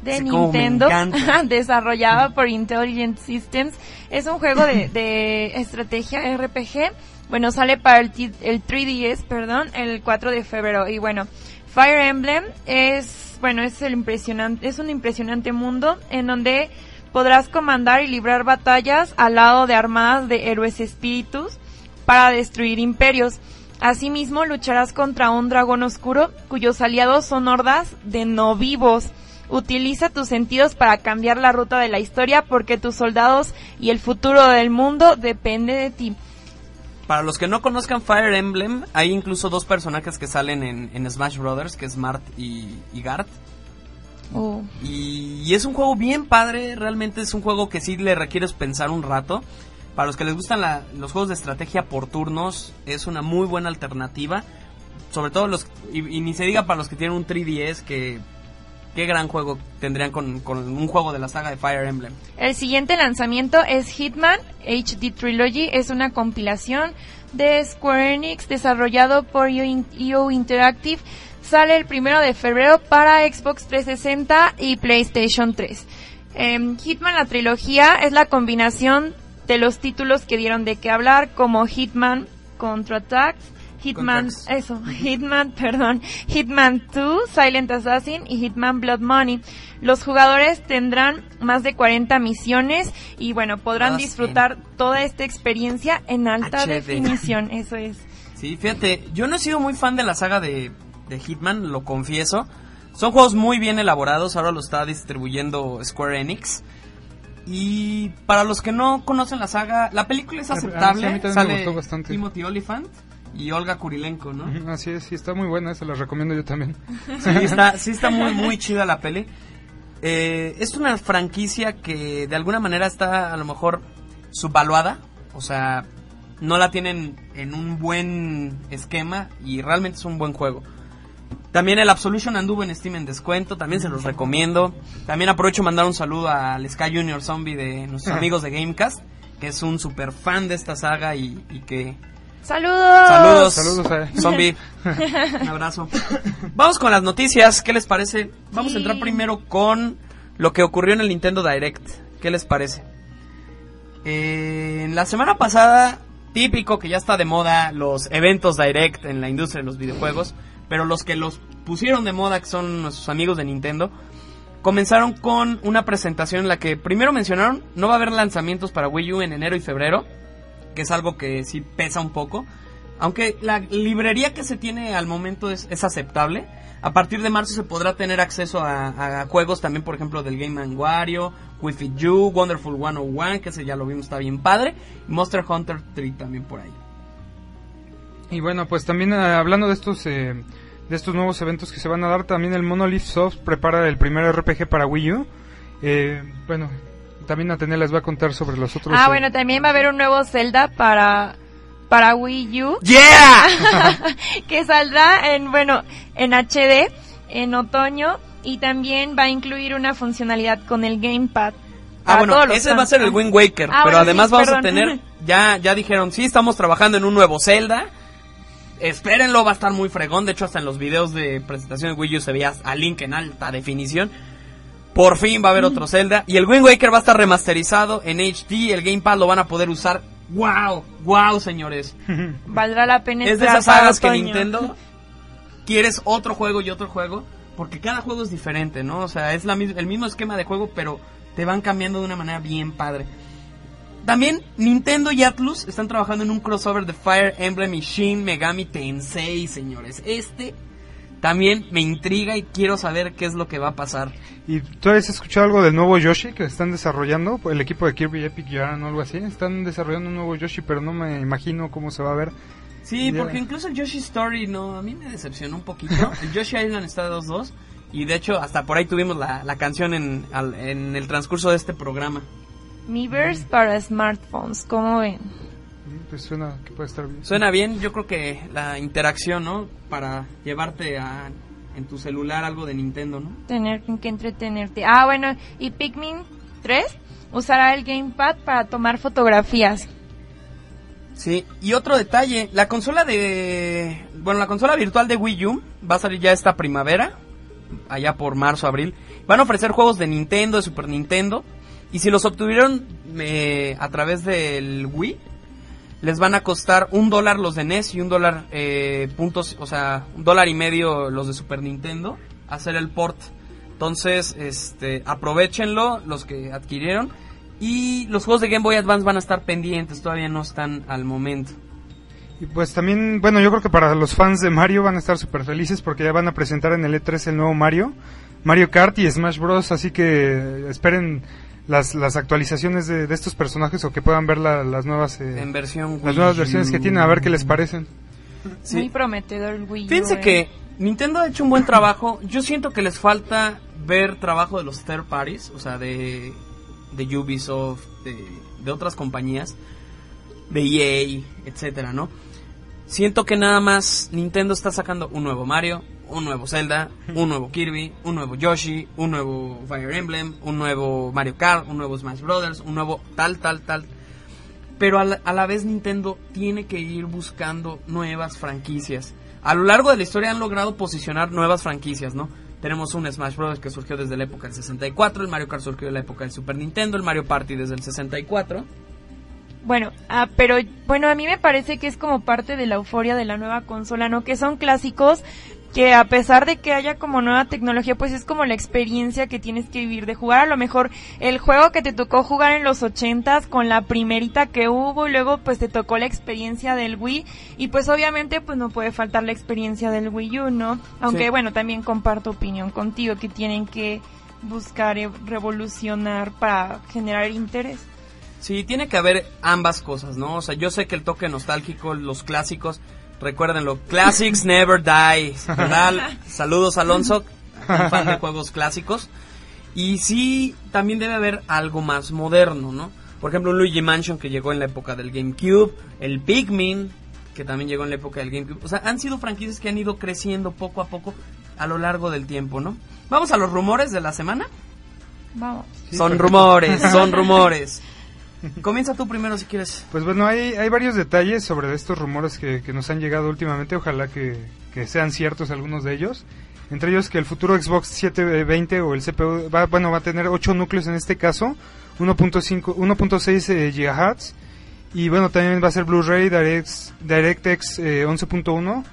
de
Sí,
Nintendo, (laughs) desarrollado por Intelligent Systems. Es un juego de, de estrategia RPG. Bueno, sale para el, el 3DS, perdón, el 4 de febrero. Y bueno, Fire Emblem es, bueno, es el impresionante, es un impresionante mundo en donde podrás comandar y librar batallas al lado de armadas de héroes espíritus para destruir imperios. Asimismo, lucharás contra un dragón oscuro cuyos aliados son hordas de no vivos. Utiliza tus sentidos para cambiar la ruta de la historia porque tus soldados y el futuro del mundo depende de ti.
Para los que no conozcan Fire Emblem, hay incluso dos personajes que salen en, Smash Brothers, que es Mart y, y.
Oh.
Y, y es un juego bien padre, realmente es un juego que sí le requieres pensar un rato. Para los que les gustan la- los juegos de estrategia por turnos, es una muy buena alternativa. Sobre todo los, y, y ni se diga para los que tienen un 3DS, que qué gran juego tendrían con, con un juego de la saga de Fire Emblem.
El siguiente lanzamiento es Hitman HD Trilogy. Es una compilación de Square Enix desarrollado por IO IO Interactive. Sale el primero de febrero para Xbox 360 y PlayStation 3. Em, Hitman, la trilogía, es la combinación de los títulos que dieron de qué hablar, como Hitman Contra Attack, Hitman,
Contracts.
eso, (laughs) Hitman, perdón, Hitman 2, Silent Assassin y Hitman Blood Money. Los jugadores tendrán más de 40 misiones y bueno, podrán
Todas
disfrutar toda esta experiencia en alta
HD.
definición, eso es.
Sí, fíjate, yo no he sido muy fan de la saga de, de Hitman, lo confieso. Son juegos muy bien elaborados, ahora lo está distribuyendo Square Enix. Y para los que no conocen la saga, la película es
A- a-
aceptable.
a mí también me
Sale
gustó bastante.
Timothy Olyphant y Olga Kurilenko, ¿no?
Así es, sí, está muy buena, se la recomiendo yo también. (laughs)
Sí, está, sí está muy, muy chida la peli. Eh, es una franquicia que de alguna manera está a lo mejor subvaluada. O sea, no la tienen en un buen esquema y realmente es un buen juego. También el Absolution anduvo en Steam en descuento, también se los recomiendo. También aprovecho mandar un saludo al Sky Junior Zombie de nuestros amigos de Gamecast, que es un super fan de esta saga y, y que
¡Saludos!
Saludos.
Saludos a él.
Zombie. (laughs) Un abrazo. Vamos con las noticias. ¿Qué les parece? Vamos
Sí.
a entrar primero con lo que ocurrió en el Nintendo Direct. ¿Qué les parece? Eh, en la semana pasada, típico que ya está de moda los eventos Direct en la industria de los videojuegos, pero los que los pusieron de moda, que son nuestros amigos de Nintendo, comenzaron con una presentación en la que primero mencionaron no va a haber lanzamientos para Wii U en enero y febrero, que es algo que sí pesa un poco. Aunque la librería que se tiene al momento es, es aceptable, a partir de marzo se podrá tener acceso a, juegos también, por ejemplo, del Game Wario, Wii Fit You, Wonderful 101, que ese ya lo vimos, está bien padre, y Monster Hunter 3 también por ahí.
Y bueno, pues también eh, hablando de estos eh, de estos nuevos eventos que se van a dar, también el Monolith Soft prepara el primer RPG para Wii U. Eh, bueno, también Atenea les va a contar sobre los otros.
Ah,
eh,
bueno, también va a haber un nuevo Zelda para para Wii U.
¡Yeah! (laughs)
que saldrá en, bueno, en HD en otoño y también va a incluir una funcionalidad con el Gamepad.
Ah, bueno, ese va a
fans.
ser el Wind Waker,
Ah,
pero
bueno,
además
sí,
vamos a
perdón.
tener, ya, ya dijeron, sí, estamos trabajando en un nuevo Zelda. Espérenlo, va a estar muy fregón. De hecho, hasta en los videos de presentación de Wii U se veía a Link en alta definición. Por fin va a haber
Mm.
otro Zelda. Y el Wind Waker va a estar remasterizado en HD. El Gamepad lo van a poder usar. ¡Wow! ¡Wow, señores! (laughs)
Valdrá la pena
Es de esas sagas que. Nintendo (laughs) quieres otro juego y otro juego, porque cada juego es diferente, ¿no? O sea, es la, el mismo esquema de juego, pero te van cambiando de una manera bien padre. También Nintendo y Atlus están trabajando en un crossover de Fire Emblem y Shin Megami Tensei, señores. Este también me intriga y quiero saber qué es lo que va a pasar.
¿Y tú has escuchado algo del nuevo Yoshi que están desarrollando? El equipo de Kirby Epic Yarn o algo así. Están desarrollando un nuevo Yoshi, pero no me imagino cómo se va a ver.
Sí,
Ya.
porque incluso el Yoshi Story no, a mí me decepcionó un poquito. (laughs) El Yoshi Island está 2-2 y de hecho hasta por ahí tuvimos la, la canción en, al- en el transcurso de este programa.
Miiverse para smartphones, ¿cómo ven?
Pues suena que puede estar bien.
Suena bien, yo creo que la interacción, ¿no? Para llevarte a, en tu celular algo de Nintendo, ¿no?
Tener que entretenerte. Ah, bueno, y Pikmin 3 usará el Gamepad para tomar fotografías.
Sí, y otro detalle, la consola de... Bueno, la consola virtual de Wii U va a salir ya esta primavera, allá por marzo, abril. Van a ofrecer juegos de Nintendo, de Super Nintendo, y si los obtuvieron eh, a través del Wii, les van a costar un dólar los de NES y un dólar eh, puntos, o sea, un dólar y medio los de Super Nintendo, hacer el port. Entonces, este, aprovechenlo los que adquirieron. Y los juegos de Game Boy Advance van a estar pendientes, todavía no están al momento.
Y pues también, bueno, yo creo que para los fans de Mario van a estar súper felices porque ya van a presentar en el E3 el nuevo Mario, Mario Kart y Smash Bros. Así que esperen las, las actualizaciones de, de estos personajes o que puedan ver la- las nuevas eh,
En versión
las
Wii
nuevas versiones que tienen, a ver qué les parecen.
Sí.
Muy prometedor el Wii U.
Fíjense
eh.
que Nintendo ha hecho un buen trabajo. Yo siento que les falta ver trabajo de los third parties, o sea, de, de Ubisoft, de, de otras compañías, de EA, etcétera, ¿no? Siento que nada más Nintendo está sacando un nuevo Mario, un nuevo Zelda, un nuevo Kirby, un nuevo Yoshi, un nuevo Fire Emblem, un nuevo Mario Kart, un nuevo Smash Brothers, un nuevo tal, tal, tal. Pero a la, a la vez Nintendo tiene que ir buscando nuevas franquicias. A lo largo de la historia han logrado posicionar nuevas franquicias, ¿no? Tenemos un Smash Bros. que surgió desde la época del 64, el Mario Kart surgió de la época del Super Nintendo, el Mario Party desde el 64.
Bueno, ah, pero bueno, a mí me parece que es como parte de la euforia de la nueva consola, ¿no? Que son clásicos que a pesar de que haya como nueva tecnología, pues es como la experiencia que tienes que vivir de jugar. A lo mejor el juego que te tocó jugar en los ochentas con la primerita que hubo y luego pues te tocó la experiencia del Wii y pues obviamente pues no puede faltar la experiencia del Wii U, ¿no? Aunque
Sí.
bueno, también comparto opinión contigo que tienen que buscar eh, revolucionar para generar interés.
Sí, tiene que haber ambas cosas, ¿no? O sea, yo sé que el toque nostálgico, los clásicos, recuérdenlo, classics never die, ¿verdad? (laughs) Saludos Alonso, fan de juegos clásicos. Y sí, también debe haber algo más moderno, ¿no? Por ejemplo, un Luigi Mansion que llegó en la época del GameCube, el Pikmin que también llegó en la época del GameCube. O sea, han sido franquicias que han ido creciendo poco a poco a lo largo del tiempo, ¿no? Vamos a los rumores de la semana.
Vamos.
son rumores, son (laughs) rumores. Comienza tú primero si quieres.
Pues bueno, hay, hay varios detalles sobre estos rumores que, que nos han llegado últimamente. Ojalá que, que sean ciertos algunos de ellos. Entre ellos que el futuro Xbox 720 o el CPU va, bueno, va a tener 8 núcleos en este caso, 1.5 1.6 eh, GHz y bueno, también va a ser Blu-ray DirectX, DirectX eh, 11.1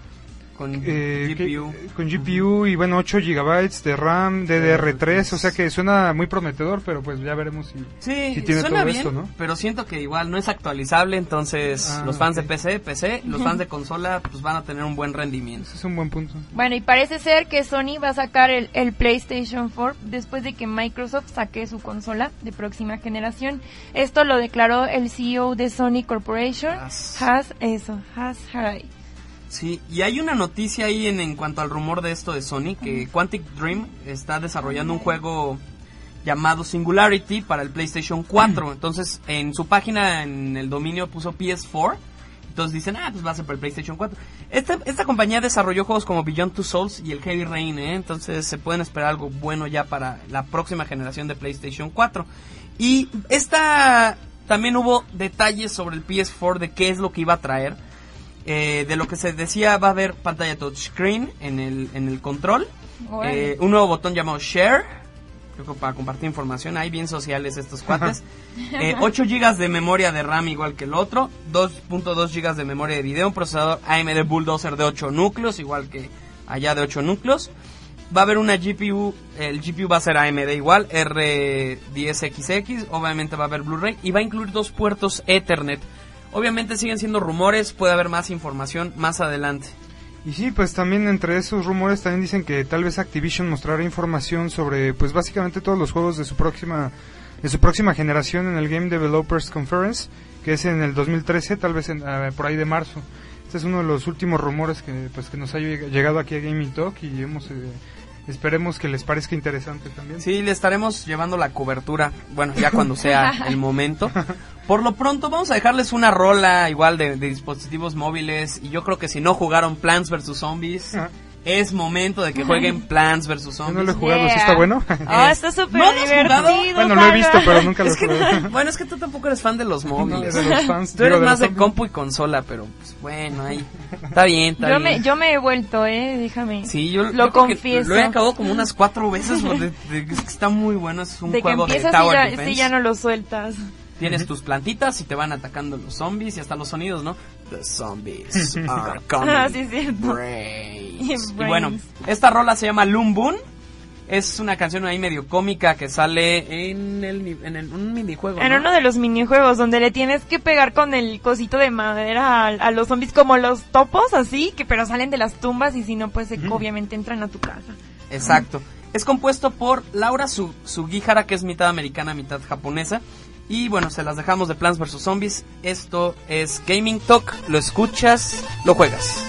Con
eh, que-
GPU.
con GPU y bueno 8 GB de RAM DDR3 o sea que suena muy prometedor pero pues ya veremos si,
Sí,
si tiene
suena
todo
bien,
esto ¿no?
pero siento que igual no es actualizable, entonces
Ah,
los fans de PC, PC, los fans de consola, pues van a tener un buen rendimiento.
Ese es un buen punto
Bueno, y parece ser que Sony va a sacar el, el PlayStation 4 después de que Microsoft saque su consola de próxima generación. Esto lo declaró el CEO de Sony Corporation,
Has.
Has, eso, Has Harai.
Sí, y hay una noticia ahí en, en cuanto al rumor de esto de Sony, que Quantic Dream está desarrollando un juego llamado Singularity para el PlayStation 4. Entonces, en su página, en el dominio puso PS4. Entonces dicen, ah, pues va a ser para el PlayStation 4. Esta, esta compañía desarrolló juegos como Beyond Two Souls y el Heavy Rain, ¿eh? entonces se pueden esperar algo bueno ya para la próxima generación de PlayStation 4. Y esta también hubo detalles sobre el PS4 de qué es lo que iba a traer. Eh, de lo que se decía va a haber pantalla touchscreen en el, en el control. Eh, un nuevo botón llamado Share. Creo que para compartir información. Hay bien sociales estos cuates. (laughs) Eh, 8 GB de memoria de RAM igual que el otro. 2.2 GB de memoria de video. Un procesador AMD Bulldozer de 8 núcleos. Igual que allá de 8 núcleos. Va a haber una GPU. El GPU va a ser AMD igual. R10XX. Obviamente va a haber Blu-ray. Y va a incluir dos puertos Ethernet. Obviamente siguen siendo rumores. Puede haber más información más adelante.
Y sí, pues también entre esos rumores también dicen que tal vez Activision mostrará información sobre pues básicamente todos los juegos de su próxima de su próxima generación en el Game Developers Conference, que es en el 2013, tal vez en, ah, por ahí de marzo. Este es uno de los últimos rumores que pues que nos ha lleg- llegado aquí a Gaming Talk y hemos eh, esperemos que les parezca interesante también.
Sí, le estaremos llevando la cobertura, bueno, ya cuando sea (laughs) el momento. Por lo pronto vamos a dejarles una rola igual de, de dispositivos móviles y yo creo que si no jugaron Plants vs. Zombies, es momento de que jueguen Plants vs.
Yo
Zombies.
no lo he jugado, ¿sí está bueno?
Ah, (laughs) está súper
¿No lo has jugado?
divertido.
Bueno, lo he visto, pero nunca lo he jugado.
bueno, es que tú tampoco eres fan de los móviles. (laughs)
No, de los fans,
tú eres
de
más de compu y consola, pero pues bueno, ahí. Está bien, está
Yo
bien.
me, yo me he vuelto, eh, déjame.
Sí, yo
lo
yo
confieso.
Lo he acabado como unas cuatro veces. porque es que está muy bueno. Es un
de que
juego de
empiezas y
Tower
ya, ya no lo sueltas.
Tienes tus plantitas y te van atacando los zombies y hasta los sonidos, ¿no? The zombies (laughs) are coming.
Ah, sí.
Brains.
Y
bueno, esta rola se llama Loom Boon. Es una canción ahí medio cómica que sale en, el, en el- un minijuego.
En
¿no?
uno de los minijuegos donde le tienes que pegar con el cosito de madera a, a los zombies como los topos, así, que pero salen de las tumbas y si no, pues obviamente entran a tu casa.
Exacto. Es compuesto por Laura Su- Sugihara, que es mitad americana, mitad japonesa. Y bueno, se las dejamos de Plants vs. Zombies. Esto es Gaming Talk. Lo escuchas, lo juegas.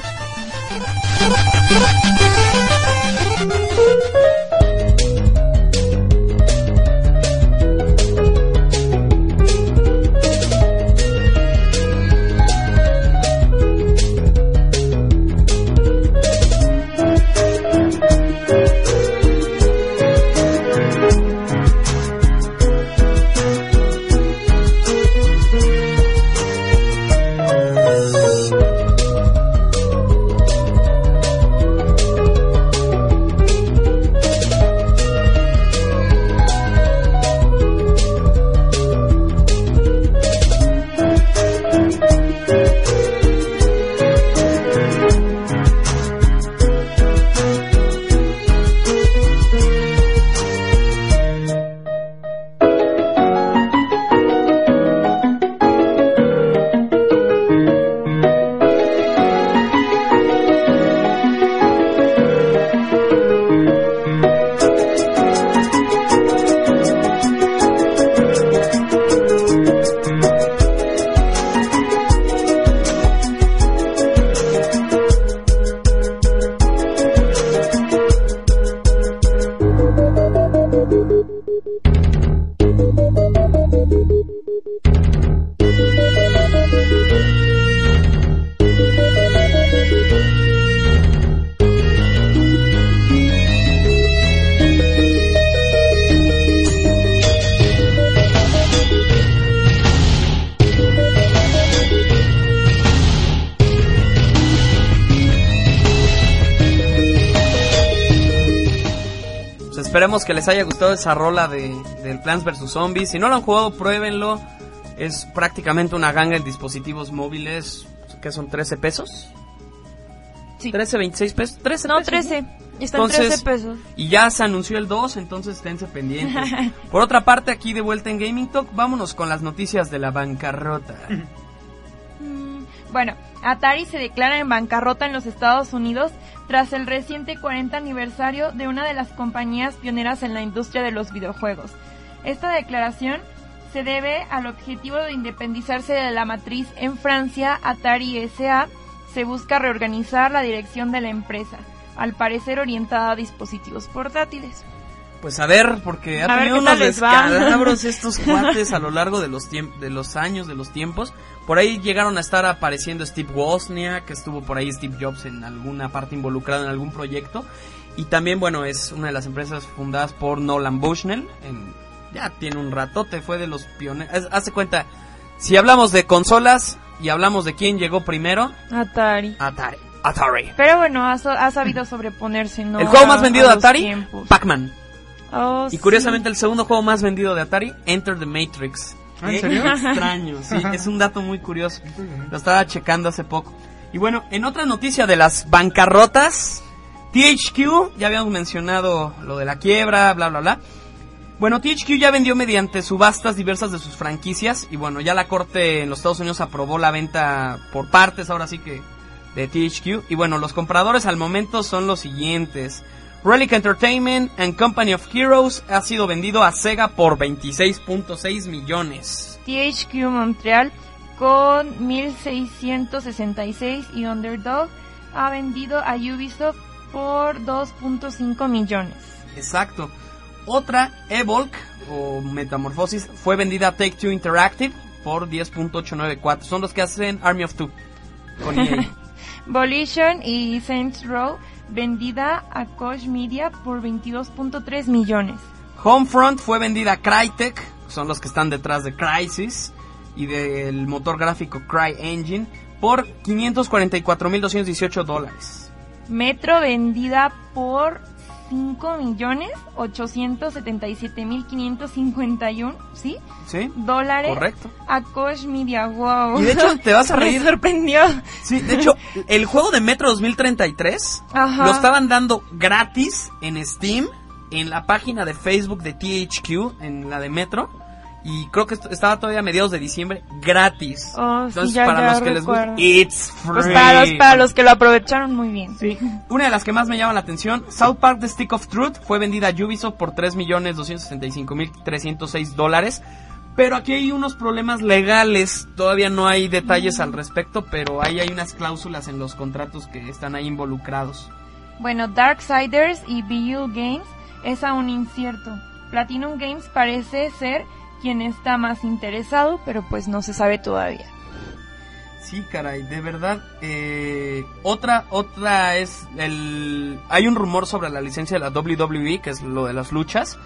Esperemos que les haya gustado esa rola de, del Plants vs. Zombies. Si no lo han jugado, pruébenlo. Es prácticamente una ganga en dispositivos móviles. que son? ¿13 pesos?
Sí.
¿13, 26 pesos? 13
No,
pesos,
13. Está en
Entonces,
13 pesos.
Y ya se anunció el 2, entonces esténse pendientes. (laughs) Por otra parte, aquí de vuelta en Gaming Talk, vámonos con las noticias de la bancarrota. (laughs)
Bueno, Atari se declara en bancarrota en los Estados Unidos tras el reciente 40 aniversario de una de las compañías pioneras en la industria de los videojuegos. Esta declaración se debe al objetivo de independizarse de la matriz en Francia, Atari SA. Se busca reorganizar la dirección de la empresa, al parecer orientada a dispositivos portátiles.
Pues a ver, porque ha
A
tenido unos descalabros (laughs) estos cuates a lo largo de los de los años, de los tiempos. Por ahí llegaron a estar apareciendo Steve Wozniak, que estuvo por ahí Steve Jobs en alguna parte involucrado en algún proyecto. Y también, bueno, es una de las empresas fundadas por Nolan Bushnell. en- ya tiene un ratote, fue de los pioneros. Hace cuenta, si hablamos de consolas y hablamos de quién llegó primero,
Atari.
Atari. Atari.
Pero bueno, ha, sabido sobreponerse, ¿no?
El juego más vendido de Atari. Pac-Man.
Oh,
Y
sí.
curiosamente el segundo juego más vendido de Atari, Enter the Matrix.
Ah, ¿en
Qué
serio? (laughs)
extraño, sí, es un dato muy curioso. Lo estaba checando hace poco. Y bueno, en otra noticia de las bancarrotas, THQ, ya habíamos mencionado lo de la quiebra, bla, bla, bla. Bueno, THQ ya vendió mediante subastas diversas de sus franquicias y bueno, ya la corte en los Estados Unidos aprobó la venta por partes, ahora sí que de THQ. Y bueno, los compradores al momento son los siguientes. Relic Entertainment and Company of Heroes ha sido vendido a Sega por 26.6 millones.
THQ Montreal con 1666 y Underdog ha vendido a Ubisoft por 2.5 millones.
Exacto. Otra, Evolk o Metamorphosis, fue vendida a Take Two Interactive por 10.894. Son los que hacen Army of Two. Con (laughs) E EA.
Volition y Saints Row vendida a Koch Media por 22.3 millones.
Homefront fue vendida a Crytek, son los que están detrás de Crysis y del motor gráfico CryEngine, por 544.218 dólares.
Metro vendida por 5 millones 877 mil 551, ¿sí?
¿Sí?
Dólares
Correcto.
a Koch Media, wow.
Y de hecho, te vas a (laughs) reír.
Me sorprendió.
Sí, de hecho, el juego de Metro 2033
Ajá.
lo estaban dando gratis en Steam, en la página de Facebook de THQ, en la de Metro. Y creo que est- estaba todavía a mediados de diciembre gratis.
Oh, sí,
Entonces,
ya-
para
ya
los que les gusta, it's free.
Pues para los, para los que lo aprovecharon muy bien.
Sí. Una de las que más me llama la atención, South Park The Stick of Truth fue vendida a Ubisoft por 3.265.306 dólares. Pero aquí hay unos problemas legales, todavía no hay detalles al respecto, pero ahí hay unas cláusulas en los contratos que están ahí involucrados.
Bueno, Darksiders y BU Games es aún incierto. Platinum Games parece ser quien está más interesado, pero pues no se sabe todavía.
Sí, caray, de verdad. eh, otra, otra es el. Hay un rumor sobre la licencia de la WWE, que es lo de las luchas,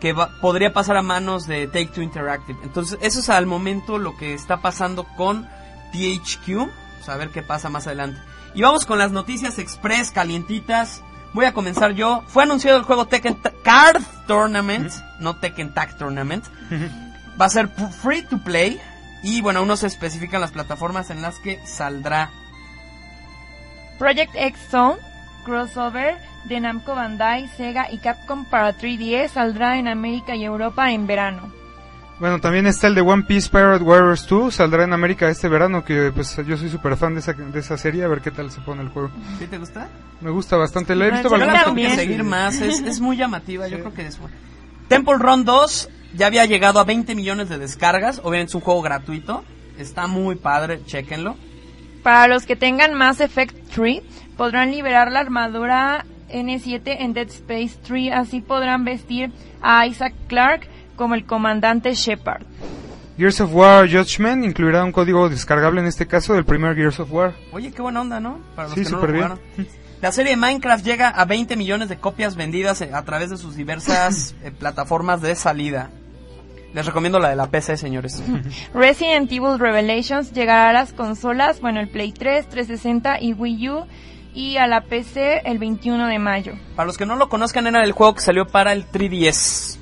que va- podría pasar a manos de Take Two Interactive. Entonces, eso es al momento lo que está pasando con THQ. Vamos a ver qué pasa más adelante. Y vamos con las noticias express calientitas. Voy a comenzar yo. Fue anunciado el juego Tekken Card Tournament, no Tekken Tag Tournament. Va a ser free to play. Y bueno, aún no se especifican las plataformas en las que saldrá.
Project X Zone, crossover de Namco Bandai, Sega y Capcom para 3DS saldrá en América y Europa en verano.
Bueno, también está el de One Piece Pirate Warriors 2, saldrá en América este verano, que pues yo soy súper fan de esa, de esa serie, a ver qué tal se pone el juego.
¿Sí te gusta?
Me gusta bastante, la he visto
Yo
Yo la tengo que
también.
seguir más, es, es muy llamativa, yo creo que es buena. Temple Run 2 ya había llegado a 20 millones de descargas, obviamente es un juego gratuito, está muy padre, chequenlo.
Para los que tengan Mass Effect 3, podrán liberar la armadura N7 en Dead Space 3, así podrán vestir a Isaac Clarke como el comandante Shepard.
Gears of War Judgment incluirá un código descargable en este caso del primer Gears of War.
Oye, qué buena onda, ¿no? Para los
Sí,
que no lo
bien.
La serie de Minecraft llega a 20 millones de copias vendidas eh, a través de sus diversas (laughs) eh, plataformas de salida. Les recomiendo la de la PC, señores. (laughs)
Resident Evil Revelations llegará a las consolas, bueno, el Play 3, 360 y Wii U, y a la PC el 21 de mayo.
Para los que no lo conozcan, era el juego que salió para el 3DS.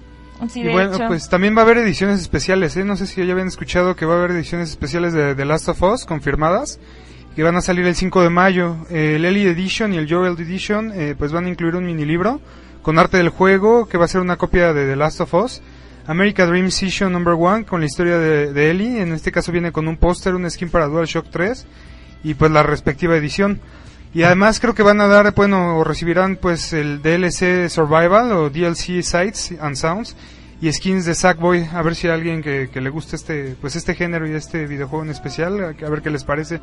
Sí,
y bueno,
hecho.
pues también va a haber ediciones especiales, ¿eh? No sé si ya habían escuchado que va a haber ediciones especiales de The Last of Us confirmadas, que van a salir el 5 de mayo. Eh, el Ellie Edition y el Joel Edition, eh, pues van a incluir un mini libro con arte del juego, que va a ser una copia de The Last of Us. America Dream Session Number 1 con la historia de, de Ellie, en este caso viene con un póster, un skin para DualShock 3 y pues la respectiva edición. Y además creo que van a dar, bueno, o recibirán pues el DLC Survival o DLC Sights and Sounds y skins de Sackboy, a ver si a alguien que, que le guste este pues este género y este videojuego en especial, a ver qué les parece.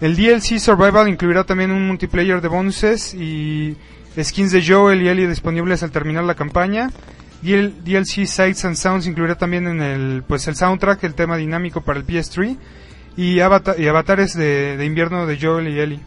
El DLC Survival incluirá también un multiplayer de bonuses y skins de Joel y Ellie disponibles al terminar la campaña. DL DLC Sights and Sounds incluirá también en el pues el soundtrack el tema dinámico para el PS3 y, avata- y avatares de, de invierno de Joel y Ellie.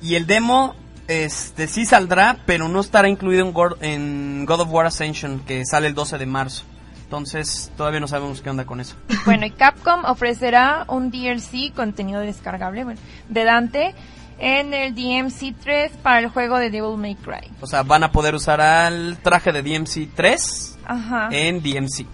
Y el demo este sí saldrá, pero no estará incluido en God, en God of War Ascension, que sale el 12 de marzo. Entonces, todavía no sabemos qué onda con eso. (laughs)
Bueno, y Capcom ofrecerá un DLC, contenido descargable, bueno, de Dante en el DMC3 para el juego de Devil May Cry.
O sea, van a poder usar al traje de DMC 3
Ajá.
en DMC.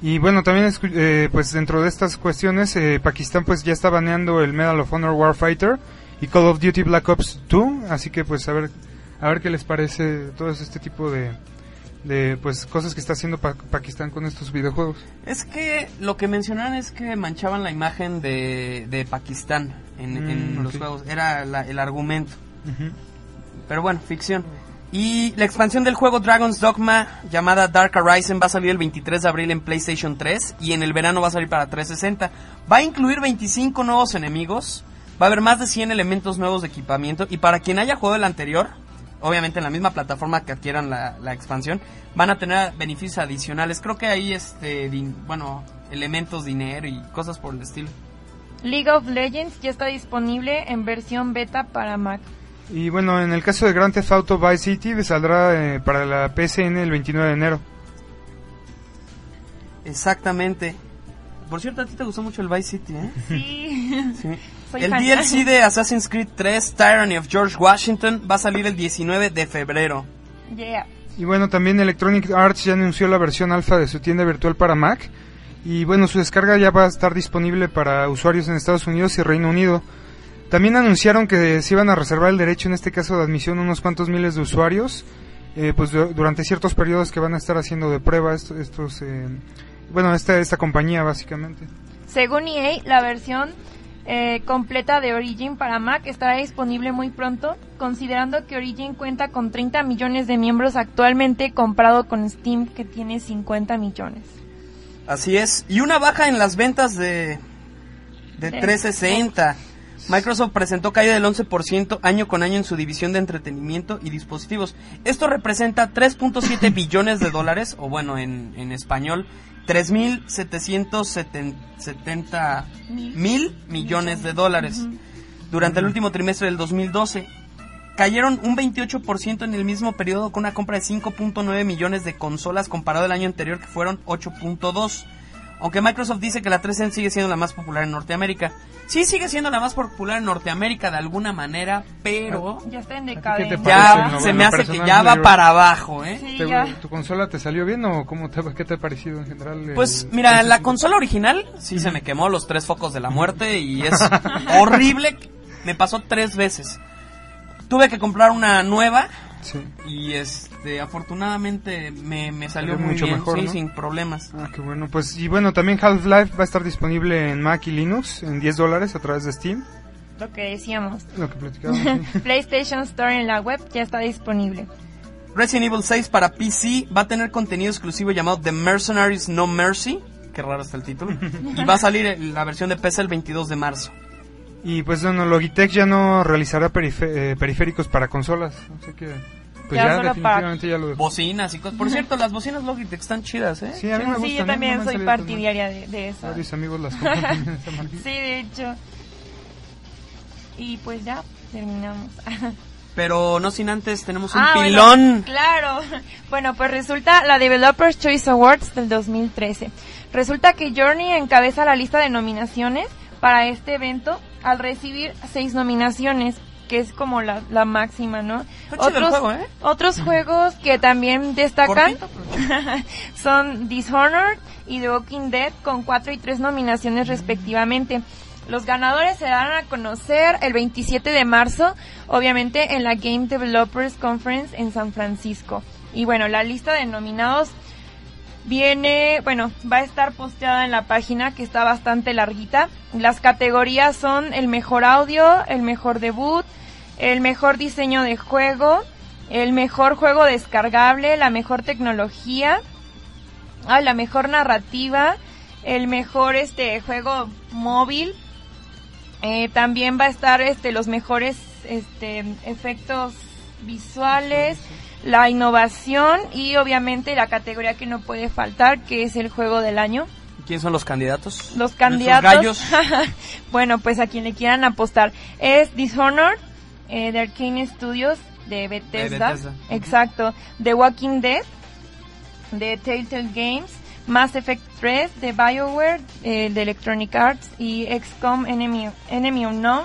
Y bueno, también eh, pues dentro de estas cuestiones, eh, Pakistán pues ya está baneando el Medal of Honor Warfighter y Call of Duty Black Ops 2, así que pues a ver a ver qué les parece todo este tipo de, de pues cosas que está haciendo Pa- Pakistán con estos videojuegos.
Es que lo que mencionaron es que manchaban la imagen de, de Pakistán en,
Mm,
en los juegos. Era la- el argumento. Pero bueno, ficción. Y la expansión del juego Dragon's Dogma llamada Dark Horizon va a salir el 23 de abril en PlayStation 3 y en el verano va a salir para 360. Va a incluir 25 nuevos enemigos, va a haber más de 100 elementos nuevos de equipamiento y para quien haya jugado el anterior, obviamente en la misma plataforma que adquieran la, la expansión, van a tener beneficios adicionales. Creo que ahí, este, din- bueno, elementos, dinero y cosas por el estilo.
League of Legends ya está disponible en versión beta para Mac.
Y bueno, en el caso de Grand Theft Auto Vice City saldrá eh, para la PSN el 29 de enero.
Exactamente. Por cierto, a ti te gustó mucho el Vice City, ¿eh?
Sí.
Sí. (laughs)
Soy
el
fan.
DLC de Assassin's Creed 3 Tyranny of George Washington va a salir el 19 de febrero.
Yeah.
Y bueno, también Electronic Arts ya anunció la versión alfa de su tienda virtual para Mac. Y bueno, su descarga ya va a estar disponible para usuarios en Estados Unidos y Reino Unido. También anunciaron que se iban a reservar el derecho, en este caso de admisión, a unos cuantos miles de usuarios, eh, pues du- durante ciertos periodos que van a estar haciendo de prueba estos, estos eh, bueno, esta, esta compañía básicamente.
Según EA, la versión eh, completa de Origin para Mac estará disponible muy pronto, considerando que Origin cuenta con 30 millones de miembros actualmente comparado con Steam que tiene 50 millones.
Así es. Y una baja en las ventas de, de
De-
360. Microsoft presentó caída del 11% año con año en su división de entretenimiento y dispositivos. Esto representa 3.7 billones de dólares, o bueno, en, en español, 3.770 mil millones de dólares durante el último trimestre del 2012. Cayeron un 28% en el mismo periodo con una compra de 5.9 millones de consolas comparado al año anterior que fueron 8.2. Aunque Microsoft dice que la 360 sigue siendo la más popular en Norteamérica. Sí sigue siendo la más popular en Norteamérica de alguna manera, pero
Ya está en decadencia.
parece,
ya
no?
se me hace que ya va
yo-
para abajo, ¿eh?
Sí,
¿Te-
ya.
¿Tu consola te salió bien o cómo te, qué te ha parecido en general? el-
Pues mira, la consola original sí se me quemó los tres focos de la muerte y es (laughs) horrible. Me pasó tres veces. Tuve que comprar una nueva
Sí.
y este afortunadamente me, me salió muy
mucho
bien,
mejor,
sí,
¿no?
sin problemas.
Ah, qué bueno. Pues, y bueno, también Half-Life va a estar disponible en Mac y Linux en 10 dólares a través de Steam.
Lo que decíamos.
Lo que platicábamos. (laughs)
PlayStation Store en la web ya está disponible.
Resident Evil 6 para PC va a tener contenido exclusivo llamado The Mercenaries No Mercy. Qué raro está el título. Y va a salir la versión de PC el 22 de marzo.
Y pues bueno, Logitech ya no realizará perife- eh, periféricos para consolas. Así que, pues
Ya
ya, definitivamente ya lo dejó.
Bocinas y cosas. Por cierto, las bocinas Logitech están chidas, ¿eh?
Sí, a mí me
sí,
gustan,
yo
¿eh?
también
No
soy partidaria de, de eso.
Varios amigos las compran. (laughs)
Sí, de hecho. Y pues ya terminamos. (laughs)
Pero no sin antes tenemos un
Ah, bueno,
pilón.
claro. (laughs) Bueno, pues resulta la Developers Choice Awards del 2013. Resulta que Journey encabeza la lista de nominaciones para este evento al recibir seis nominaciones, que es como la, la máxima, ¿no?
El juego, ¿eh?
otros juegos que también destacan (laughs) son Dishonored y The Walking Dead con cuatro y tres nominaciones respectivamente. Los ganadores se darán a conocer el 27 de marzo, obviamente en la Game Developers Conference en San Francisco. Y bueno, la lista de nominados viene, bueno, va a estar posteada en la página que está bastante larguita. Las categorías son el mejor audio, el mejor debut, el mejor diseño de juego, el mejor juego descargable, la mejor tecnología, ah, la mejor narrativa, el mejor este juego móvil. Eh, también va a estar este los mejores este efectos visuales, la innovación y obviamente la categoría que no puede faltar, que es el juego del año.
¿Quiénes son los candidatos?
Los candidatos.
gallos. (laughs)
bueno, pues a quien le quieran apostar. Es Dishonored, eh, de Arcane Studios, de Bethesda.
Bethesda.
Exacto. The Walking Dead, de Telltale Games. Mass Effect 3, de BioWare, eh, de Electronic Arts. Y XCOM Enemy, Enemy Unknown,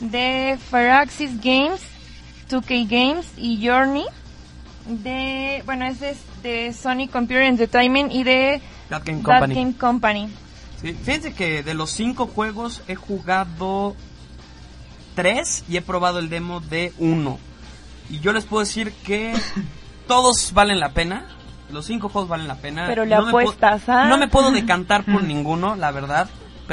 de Firaxis Games, 2K Games y Journey. De, bueno, es de Sony Computer Entertainment y de
That Game
That
Company.
Game Company.
Sí, fíjense que de los cinco juegos he jugado tres y he probado el demo de uno. Y yo les puedo decir que (coughs) todos valen la pena. Los cinco juegos valen la pena.
Pero le
no me
apuestas, ¿ah?
No me puedo (laughs) decantar por (laughs) ninguno, la verdad.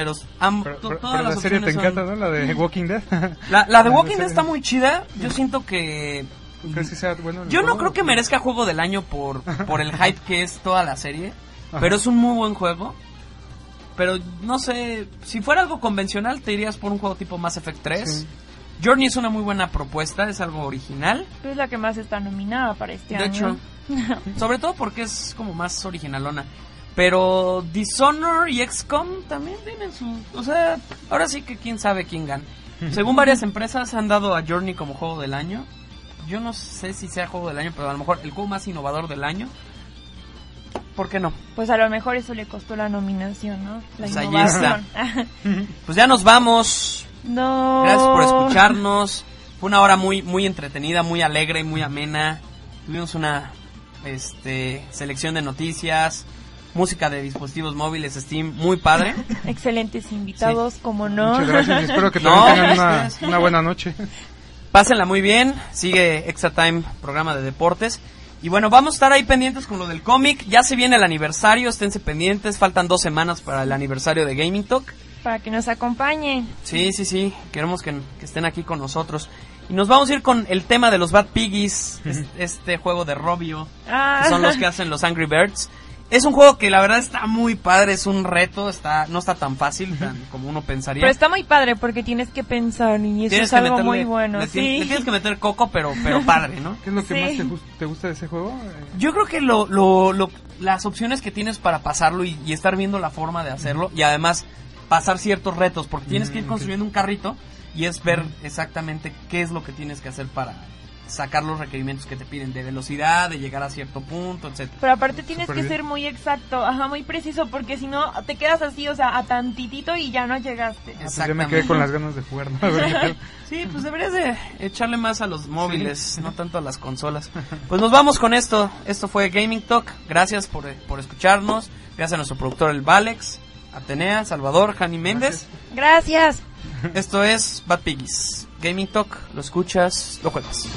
Pero, am-
Pero, pero-
todas
pero
las
la serie te
opciones son-
encanta, ¿no? La de Walking Dead. (laughs)
La, la de Walking. Dead está muy chida. Yo siento que...
¿Crees que sea bueno
Yo no creo que merezca juego del año por, por el hype que es toda la serie.
Ajá.
Pero es un muy buen juego. Pero no sé, si fuera algo convencional, te irías por un juego tipo Mass Effect 3.
Sí.
Journey es una muy buena propuesta, es algo original.
Es la que más está nominada para este
De
año.
hecho, (laughs) sobre todo porque es como más originalona. Pero Dishonor y XCOM también tienen su... O sea, ahora sí que quién sabe quién gana. Según varias empresas han dado a Journey como juego del año. Yo no sé si sea juego del año, pero a lo mejor el juego más innovador del año. ¿Por qué no?
Pues a lo mejor eso le costó la nominación, ¿no? La
Pues ahí. (laughs) Pues ya nos vamos.
no.
Gracias por escucharnos. Fue una hora muy muy entretenida, muy alegre, muy amena. Tuvimos una este selección de noticias, música de dispositivos móviles Steam, muy padre. (laughs)
Excelentes invitados, como no.
Muchas gracias y espero que (laughs)
No,
también tengan una, buena noche.
Pásenla muy bien. Sigue Extra Time, programa de deportes. Y bueno, vamos a estar ahí pendientes con lo del cómic. Ya se viene el aniversario, esténse pendientes. Faltan dos semanas para el aniversario de Gaming Talk.
Para que nos acompañen.
Sí, sí, sí. Queremos que, que estén aquí con nosotros. Y nos vamos a ir con el tema de los Bad Piggies, es- este juego de Robio,
Ah.
que son los (laughs) que hacen los Angry Birds. Es un juego que la verdad está muy padre, es un reto, está no está tan fácil tan como uno pensaría.
Pero está muy padre porque tienes que pensar y eso
Tienes
es algo
meterle-
muy bueno.
le,
sí.
tien- le tienes que meter coco, pero pero padre, ¿no?
¿Qué es lo que
Sí.
más te, gus- te gusta de ese juego? Eh,
Yo creo que lo, lo, lo- las opciones que tienes para pasarlo y, y estar viendo la forma de hacerlo y además pasar ciertos retos, porque tienes que ir
Mm,
construyendo un carrito y es ver exactamente qué es lo que tienes que hacer para sacar los requerimientos que te piden de velocidad, de llegar a cierto punto, etcétera.
Pero aparte tienes que
bien.
ser muy exacto, ajá, muy preciso, porque si no te quedas así, o sea, a tantitito y ya no llegaste.
pues ya me quedé con las ganas de jugar. ¿no? (laughs)
Sí, pues deberías de echarle más a los móviles, no tanto a las consolas. Pues nos vamos con esto. Esto fue Gaming Talk. Gracias por, por escucharnos. Gracias a nuestro productor el Valex, Atenea, Salvador, Jani Méndez.
Gracias.
Esto es Bad Piggies. Gaming Talk, lo escuchas, lo juegas.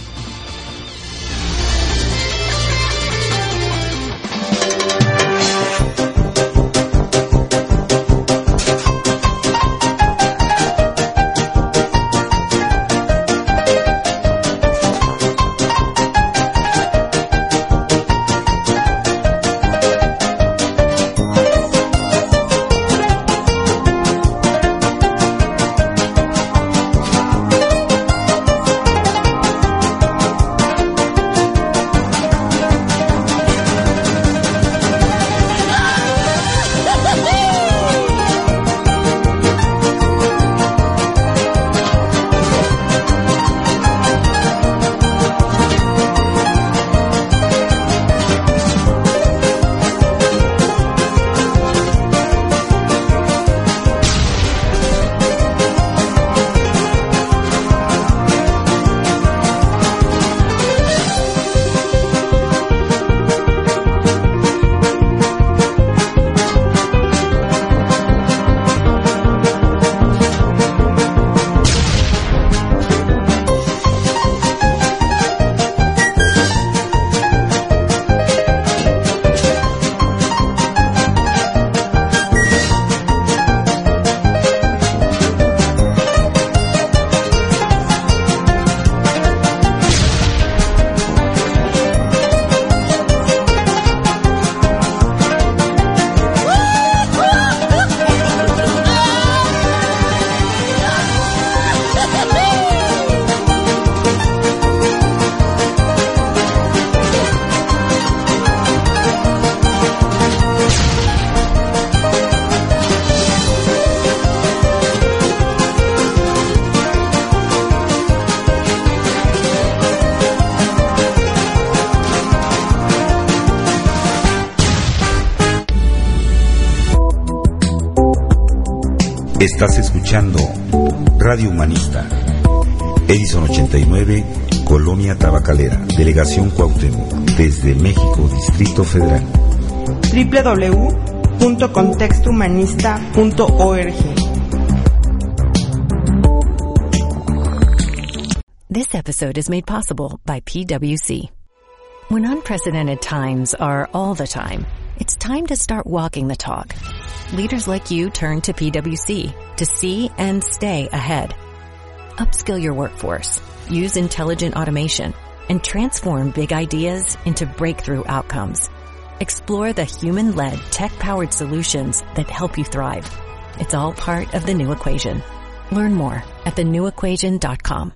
Estás escuchando Radio Humanista. Edison 89, Colonia Tabacalera, Delegación Cuauhtémoc, desde México, Distrito Federal.
www.contextohumanista.org
This episode is made possible by PWC. When unprecedented times are all the time, it's time to start walking the talk. Leaders like you turn to PWC to see and stay ahead. Upskill your workforce, use intelligent automation, and transform big ideas into breakthrough outcomes. Explore the human-led tech-powered solutions that help you thrive. It's all part of the new equation. Learn more at thenewequation.com.